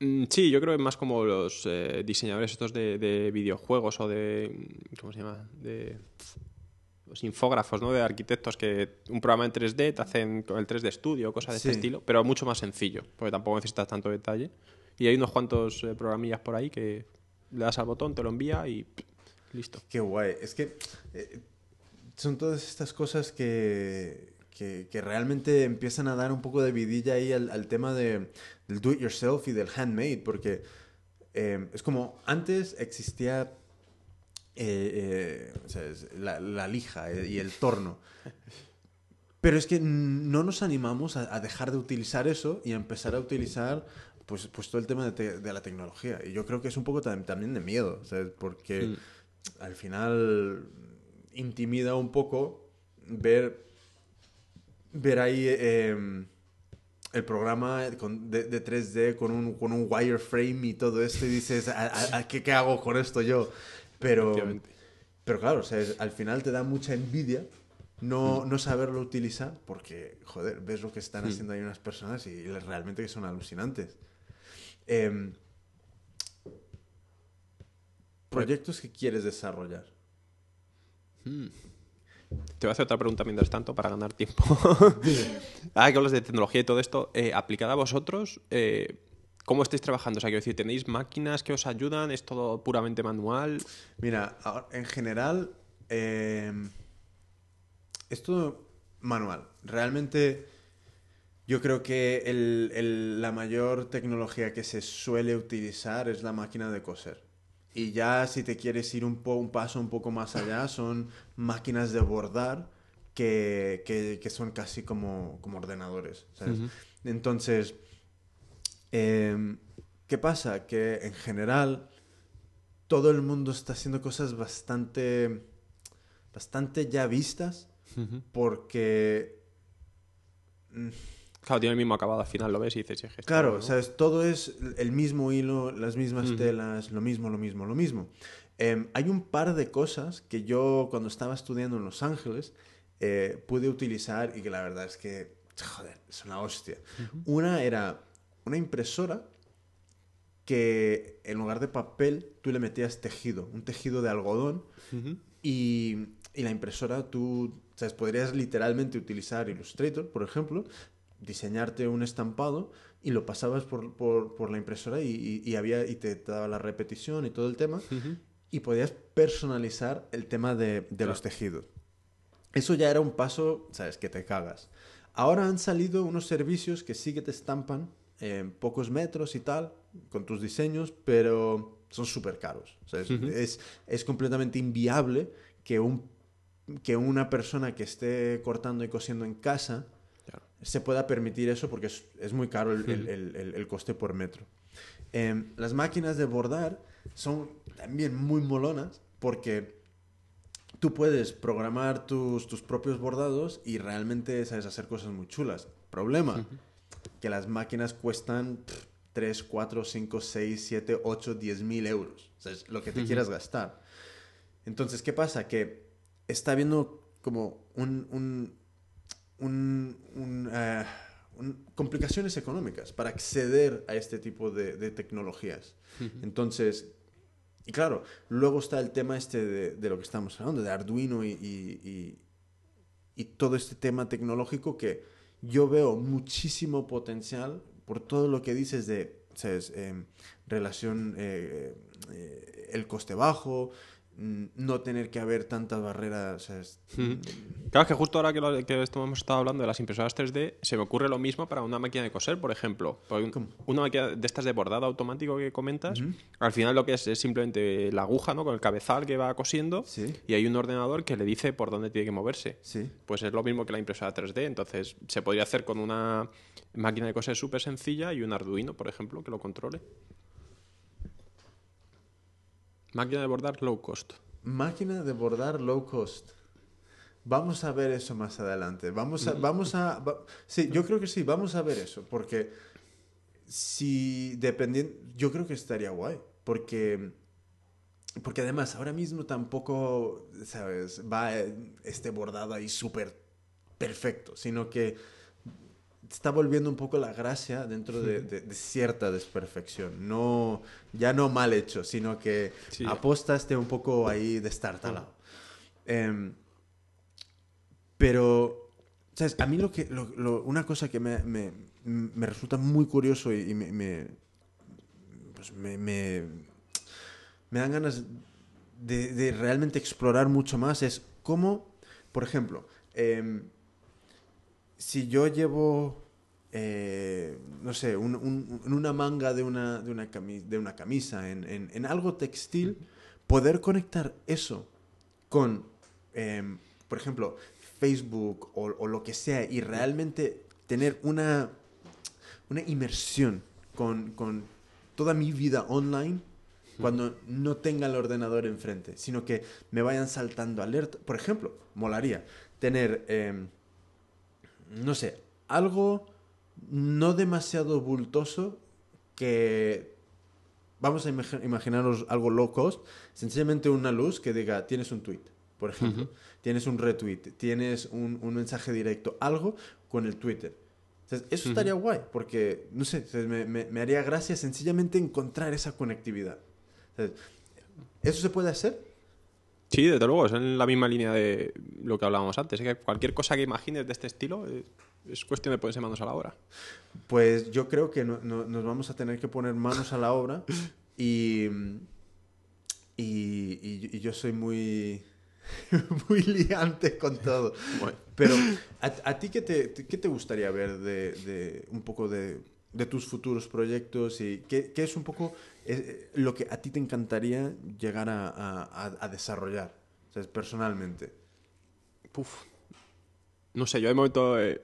Mm, Sí, yo creo que es más como los eh, diseñadores estos de, de videojuegos o de... ¿Cómo se llama? De... Los infógrafos, ¿no? De arquitectos que un programa en 3D te hacen con el 3D Studio, cosas de Sí. este estilo, pero mucho más sencillo, porque tampoco necesitas tanto detalle. Y hay unos cuantos eh, programillas por ahí que le das al botón, te lo envía y pff, listo. Qué guay. Es que eh, son todas estas cosas que, que, que realmente empiezan a dar un poco de vidilla ahí al, al tema de, del do it yourself y del handmade, porque eh, es como antes existía eh, eh, o sea, es la, la lija eh, y el torno. Pero es que no nos animamos a, a dejar de utilizar eso y a empezar a utilizar pues, pues todo el tema de, te- de la tecnología. Y yo creo que es un poco tam- también de miedo, ¿sabes? Porque al final intimida un poco ver, ver ahí eh, el programa con- de, de 3D con un, con un wireframe y todo esto y dices, ¿a, a- a qué, qué hago con esto yo? Pero, pero claro, o sea, es- al final te da mucha envidia no, no saberlo utilizar porque, joder, ves lo que están haciendo ahí unas personas y realmente que son alucinantes. Em, proyectos que quieres desarrollar. Mm. Te voy a hacer otra pregunta mientras tanto para ganar tiempo. Ahora que hablas de tecnología y todo esto, eh, aplicada a vosotros, eh, ¿cómo estáis trabajando? O sea, quiero decir, ¿tenéis máquinas que os ayudan? ¿Es todo puramente manual? Mira, en general, eh, es todo manual. Realmente, yo creo que el- el- la mayor tecnología que se suele utilizar es la máquina de coser. Y ya si te quieres ir un, po- un paso un poco más allá, son máquinas de bordar que, que- que son casi como, como ordenadores. ¿sabes? Entonces, em, ¿qué pasa? Que en general todo el mundo está haciendo cosas bastante, bastante ya vistas porque, mm, Claro, tiene el mismo acabado al final, lo ves y dices, "Sí, es claro, ¿no?". ¿sabes? Todo es el mismo hilo, las mismas telas, lo mismo, lo mismo, lo mismo. Em, hay un par de cosas que yo cuando estaba estudiando en Los Ángeles eh, pude utilizar y que la verdad es que, joder, es una hostia. Una era una impresora que en lugar de papel tú le metías tejido, un tejido de algodón y, y la impresora tú, ¿sabes? Podrías literalmente utilizar Illustrator, por ejemplo, diseñarte un estampado y lo pasabas por, por- por la impresora y, y- y había, y te, te daba la repetición y todo el tema y podías personalizar el tema de, de los tejidos. Eso ya era un paso, ¿sabes? Que te cagas. Ahora han salido unos servicios que sí que te estampan en pocos metros y tal, con tus diseños, pero son súper caros. Es, es, completamente inviable que, un, que una persona que esté cortando y cosiendo en casa Claro. se pueda permitir eso porque es, es muy caro el- el coste por metro. Em, las máquinas de bordar son también muy molonas porque tú puedes programar tus, tus propios bordados y realmente sabes hacer cosas muy chulas. Problema, que las máquinas cuestan pff, 3, 4, 5, 6, 7, 8, 10 mil euros. O sea, es lo que te Ujú. quieras gastar. Entonces, ¿qué pasa? Que está habiendo como un... un, un- un, eh, complicaciones económicas para acceder a este tipo de, de tecnologías. Entonces, y claro, luego está el tema este de, de lo que estamos hablando, de Arduino y, y- y- y todo este tema tecnológico que yo veo muchísimo potencial por todo lo que dices de ¿sabes? Em, relación, eh, eh, el coste bajo, no tener que haber tantas barreras. ¿sabes? Ujú. Claro, es que justo ahora que, lo, que esto hemos estado hablando de las impresoras 3D, se me ocurre lo mismo para una máquina de coser, por ejemplo. Una máquina de estas de bordado automático que comentas, al final lo que es es simplemente la aguja, ¿no? Con el cabezal que va cosiendo Sí. y hay un ordenador que le dice por dónde tiene que moverse. Sí. Pues es lo mismo que la impresora 3D, entonces se podría hacer con una máquina de coser súper sencilla y un Arduino, por ejemplo, que lo controle. Máquina de bordar low cost. Máquina de bordar low cost. Vamos a ver eso más adelante. Vamos a, vamos a, sí, yo creo que sí, vamos a ver eso, porque si dependiendo, yo creo que estaría guay, porque, porque además ahora mismo tampoco, sabes, va este bordado ahí súper perfecto, sino que está volviendo un poco la gracia dentro de, de- de cierta desperfección. No, ya no mal hecho, sino que Sí. aposta esté un poco ahí destartalado. Em, pero, ¿sabes? A mí lo que, lo- lo- una cosa que me, me- me resulta muy curioso y, y me, me- pues me, dan ganas de, de realmente explorar mucho más es cómo, por ejemplo, em, si yo llevo, eh, no sé, un- un- en una manga de una, de una, cami- de una camisa, en, en- en algo textil, poder conectar eso con, em, por ejemplo, Facebook o, o lo que sea y realmente tener una, una inmersión con, con toda mi vida online cuando no tenga el ordenador enfrente, sino que me vayan saltando alertas. Por ejemplo, molaría tener, em, no sé, algo no demasiado bultoso que vamos a imagi- imaginaros algo low cost, sencillamente una luz que diga, tienes un tweet, por ejemplo, tienes un retweet, tienes un, un mensaje directo, algo con el Twitter. Entonces, eso estaría guay, porque, no sé, me, me- me haría gracia sencillamente encontrar esa conectividad. Entonces, ¿Eso se puede hacer? Sí, desde luego, es en la misma línea de lo que hablábamos antes. Es que cualquier cosa que imagines de este estilo eh, es cuestión de ponerse manos a la obra. Pues yo creo que no- no- nos vamos a tener que poner manos a la obra y, y, y- y yo soy muy, muy liante con todo. Bueno. Pero, ¿a, a ti qué te, qué te gustaría ver de, de un poco de, de tus futuros proyectos y qué, qué es un poco eh, lo que a ti te encantaría llegar a, a- a- a desarrollar, o sea, personalmente? Puf. No sé, yo de momento eh,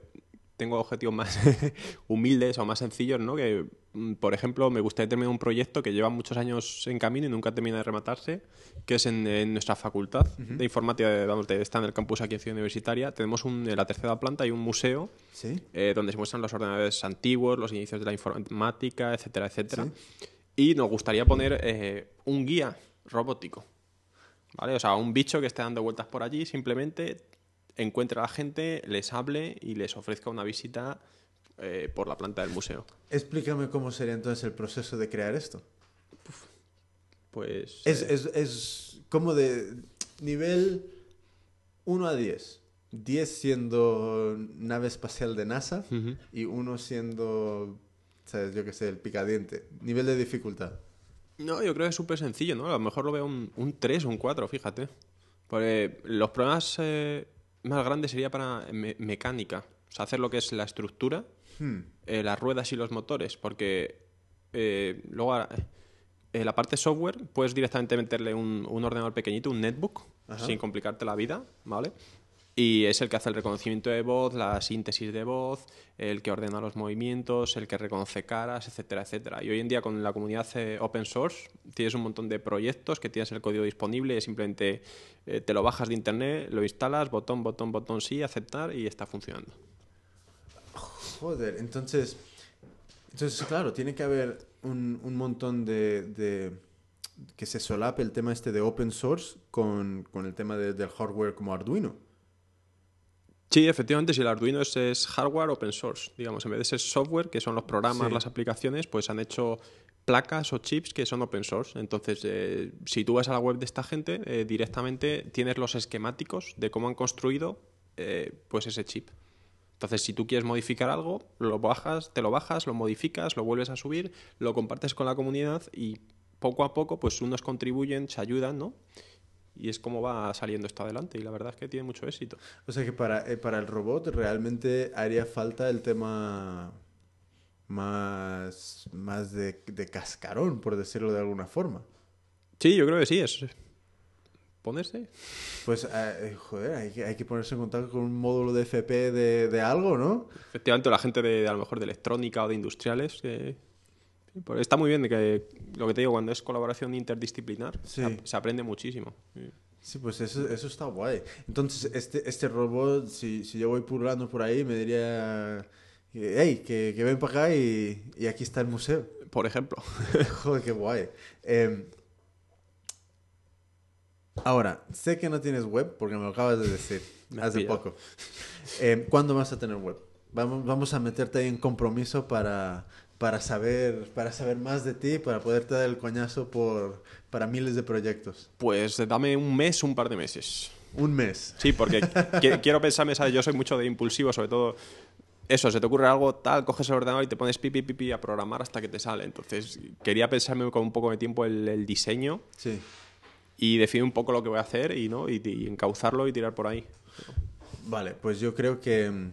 tengo objetivos más humildes o más sencillos, ¿no? Que, mm, por ejemplo, me gustaría terminar un proyecto que lleva muchos años en camino y nunca termina de rematarse, que es en, en nuestra facultad de informática, vamos, de- está en el campus aquí en Ciudad Universitaria. Tenemos un, en la tercera planta hay un museo ¿Sí? eh, donde se muestran los ordenadores antiguos, los inicios de la informática, etcétera, etcétera. Y nos gustaría poner eh, un guía robótico. ¿Vale? O sea, un bicho que esté dando vueltas por allí, simplemente encuentre a la gente, les hable y les ofrezca una visita eh, por la planta del museo. Explícame cómo sería entonces el proceso de crear esto. Pues. Es, eh, es, es como de nivel 1 a 10. 10 siendo nave espacial de NASA y 1 siendo, ¿sabes? Yo qué sé, el picadiente. Nivel de dificultad. No, yo creo que es súper sencillo, ¿no? A lo mejor lo veo un, un 3 o un 4, fíjate. Porque los problemas eh, más grandes sería para me- mecánica. O sea, hacer lo que es la estructura, Hmm. eh, las ruedas y los motores. Porque eh, luego, eh, en la parte software, puedes directamente meterle un, un ordenador pequeñito, un netbook, Ajá. sin complicarte la vida, ¿vale? Y es el que hace el reconocimiento de voz, la síntesis de voz, el que ordena los movimientos, el que reconoce caras, etcétera, etcétera. Y hoy en día con la comunidad open source tienes un montón de proyectos que tienes el código disponible, simplemente eh, te lo bajas de internet, lo instalas, botón, botón, botón, sí, aceptar y está funcionando. Joder, entonces, entonces claro, tiene que haber un, un montón de, que se solape el tema este de open source con, con el tema de- del hardware como Arduino. Sí, efectivamente, si el Arduino es, es hardware open source, digamos, en vez de ser software, que son los programas, Sí. las aplicaciones, pues han hecho placas o chips que son open source. Entonces, eh, si tú vas a la web de esta gente, eh, directamente tienes los esquemáticos de cómo han construido eh, pues ese chip. Entonces, si tú quieres modificar algo, lo bajas, te lo bajas, lo modificas, lo vuelves a subir, lo compartes con la comunidad y poco a poco, pues unos contribuyen, se ayudan, ¿no? Y es como va saliendo esto adelante y la verdad es que tiene mucho éxito. O sea que para, eh, para el robot realmente haría falta el tema más, más de, de cascarón, por decirlo de alguna forma. Sí, yo creo que sí, es ponerse. Pues, eh, joder, hay que, hay que ponerse en contacto con un módulo de FP de, de algo, ¿no? Efectivamente, la gente de, a lo mejor de electrónica o de industriales, pues está muy bien, que lo que te digo, cuando es colaboración interdisciplinar, Sí. se, ap- se aprende muchísimo. Sí. Sí, pues eso, eso está guay. Entonces, este, este robot, si, si yo voy pululando por ahí, me diría, hey, que, que ven para acá y, y aquí está el museo. Por ejemplo, Joder, qué guay. Eh, ahora, sé que no tienes web porque me lo acabas de decir hace pillado. poco. Eh, ¿Cuándo vas a tener web? Vamos, vamos a meterte ahí en compromiso para, para, saber, para saber más de ti, para poderte dar el coñazo por, para miles de proyectos. pues dame un mes, un par de meses. Un mes. Sí, porque qui- quiero pensarme, ¿sabes? Yo soy mucho de impulsivo, sobre todo. Eso, se te ocurre algo tal, coges el ordenador y te pones pipi pipi a programar hasta que te sale. Entonces, quería pensarme con un poco de tiempo el, el diseño Sí. y definir un poco lo que voy a hacer y, ¿no? y, y encauzarlo y tirar por ahí. Vale, pues yo creo que mm,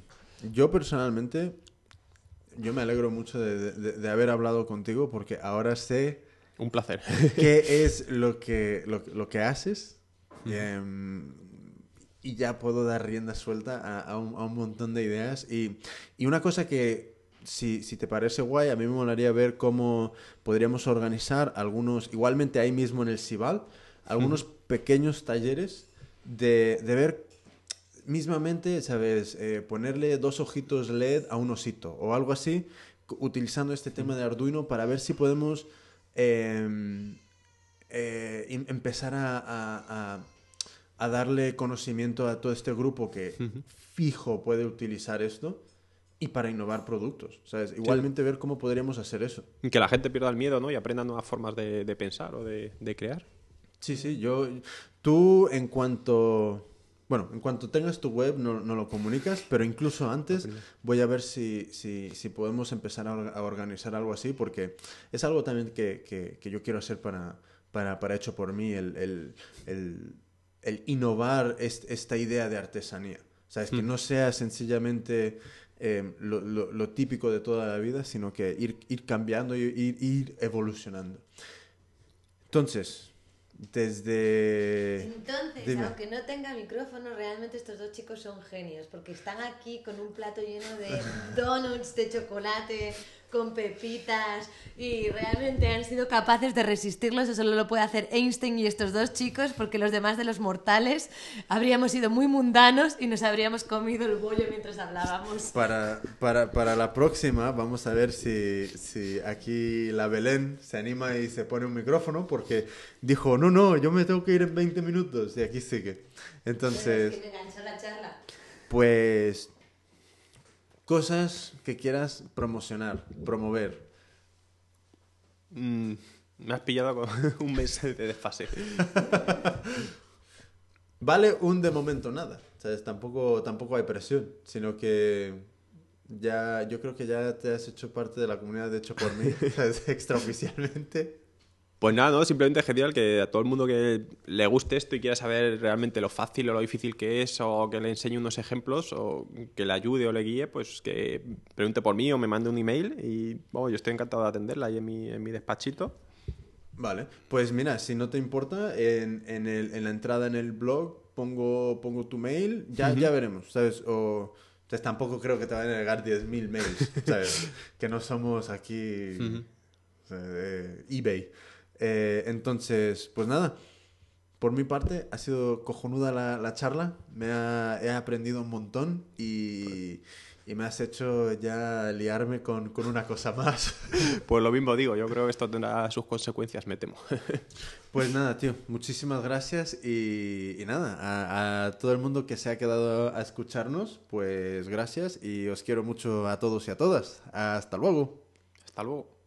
yo personalmente, yo me alegro mucho de, de- de haber hablado contigo porque ahora sé Un placer. qué es lo que, lo, lo que haces em, y ya puedo dar rienda suelta a, a un, a un montón de ideas. Y, y una cosa que, si, si te parece guay, a mí me molaría ver cómo podríamos organizar algunos, igualmente ahí mismo en el Cibal, algunos pequeños talleres de, de ver mismamente, ¿sabes? Eh, ponerle dos ojitos LED a un osito o algo así, utilizando este tema de Arduino para ver si podemos em, eh, em- empezar a, a- a- a darle conocimiento a todo este grupo que fijo puede utilizar esto y para innovar productos, ¿sabes? Igualmente ver cómo podríamos hacer eso. Que la gente pierda el miedo, ¿no? Y aprenda nuevas formas de, de pensar o de, de crear. Sí, sí, yo... tú en cuanto... Bueno, en cuanto tengas tu web no, no lo comunicas, pero incluso antes voy a ver si, si, si podemos empezar a, or- a organizar algo así, porque es algo también que, que, que yo quiero hacer para, para, para Hecho por mí, el, el, el, el innovar est- esta idea de artesanía. ¿Sabes? Que no sea sencillamente eh, lo, lo- lo típico de toda la vida, sino que ir, ir cambiando y ir, ir evolucionando. Entonces, desde... Entonces, Dime. aunque no tenga micrófono, realmente estos dos chicos son genios, porque están aquí con un plato lleno de donuts de chocolate, con pepitas, y realmente han sido capaces de resistirlo. Eso solo lo puede hacer Einstein y estos dos chicos, porque los demás de los mortales habríamos sido muy mundanos y nos habríamos comido el bollo mientras hablábamos. Para, para, para la próxima vamos a ver si, si aquí la Belén se anima y se pone un micrófono porque dijo, no, no, yo me tengo que ir en 20 minutos y aquí sigue. Entonces, pues cosas que quieras promocionar, promover. Mm, me has pillado con un mes de desfase. Vale un de momento nada, ¿sabes? Tampoco, tampoco hay presión, sino que ya, yo creo que ya te has hecho parte de la comunidad de hecho por mí. Extraoficialmente. Pues nada, ¿no? Simplemente es genial que a todo el mundo que le guste esto y quiera saber realmente lo fácil o lo difícil que es, o que le enseñe unos ejemplos, o que le ayude o le guíe, pues que pregunte por mí o me mande un email y yo estoy encantado de atenderla ahí en mi, en mi despachito. Vale, pues mira, si no te importa, en, en, el- en la entrada en el blog pongo, pongo tu mail, ya, ya veremos, ¿sabes? O entonces tampoco creo que te vayan a llegar 10.000 mails, ¿sabes? que no somos aquí de eBay. Eh, entonces, pues nada, por mi parte ha sido cojonuda la, la charla, me ha, he aprendido un montón y, y me has hecho ya liarme con, con una cosa más. Pues lo mismo digo, yo creo que esto tendrá sus consecuencias, me temo. Pues nada, tío, muchísimas gracias y, y nada, a, a todo el mundo que se ha quedado a escucharnos, pues gracias y os quiero mucho a todos y a todas. Hasta luego. Hasta luego.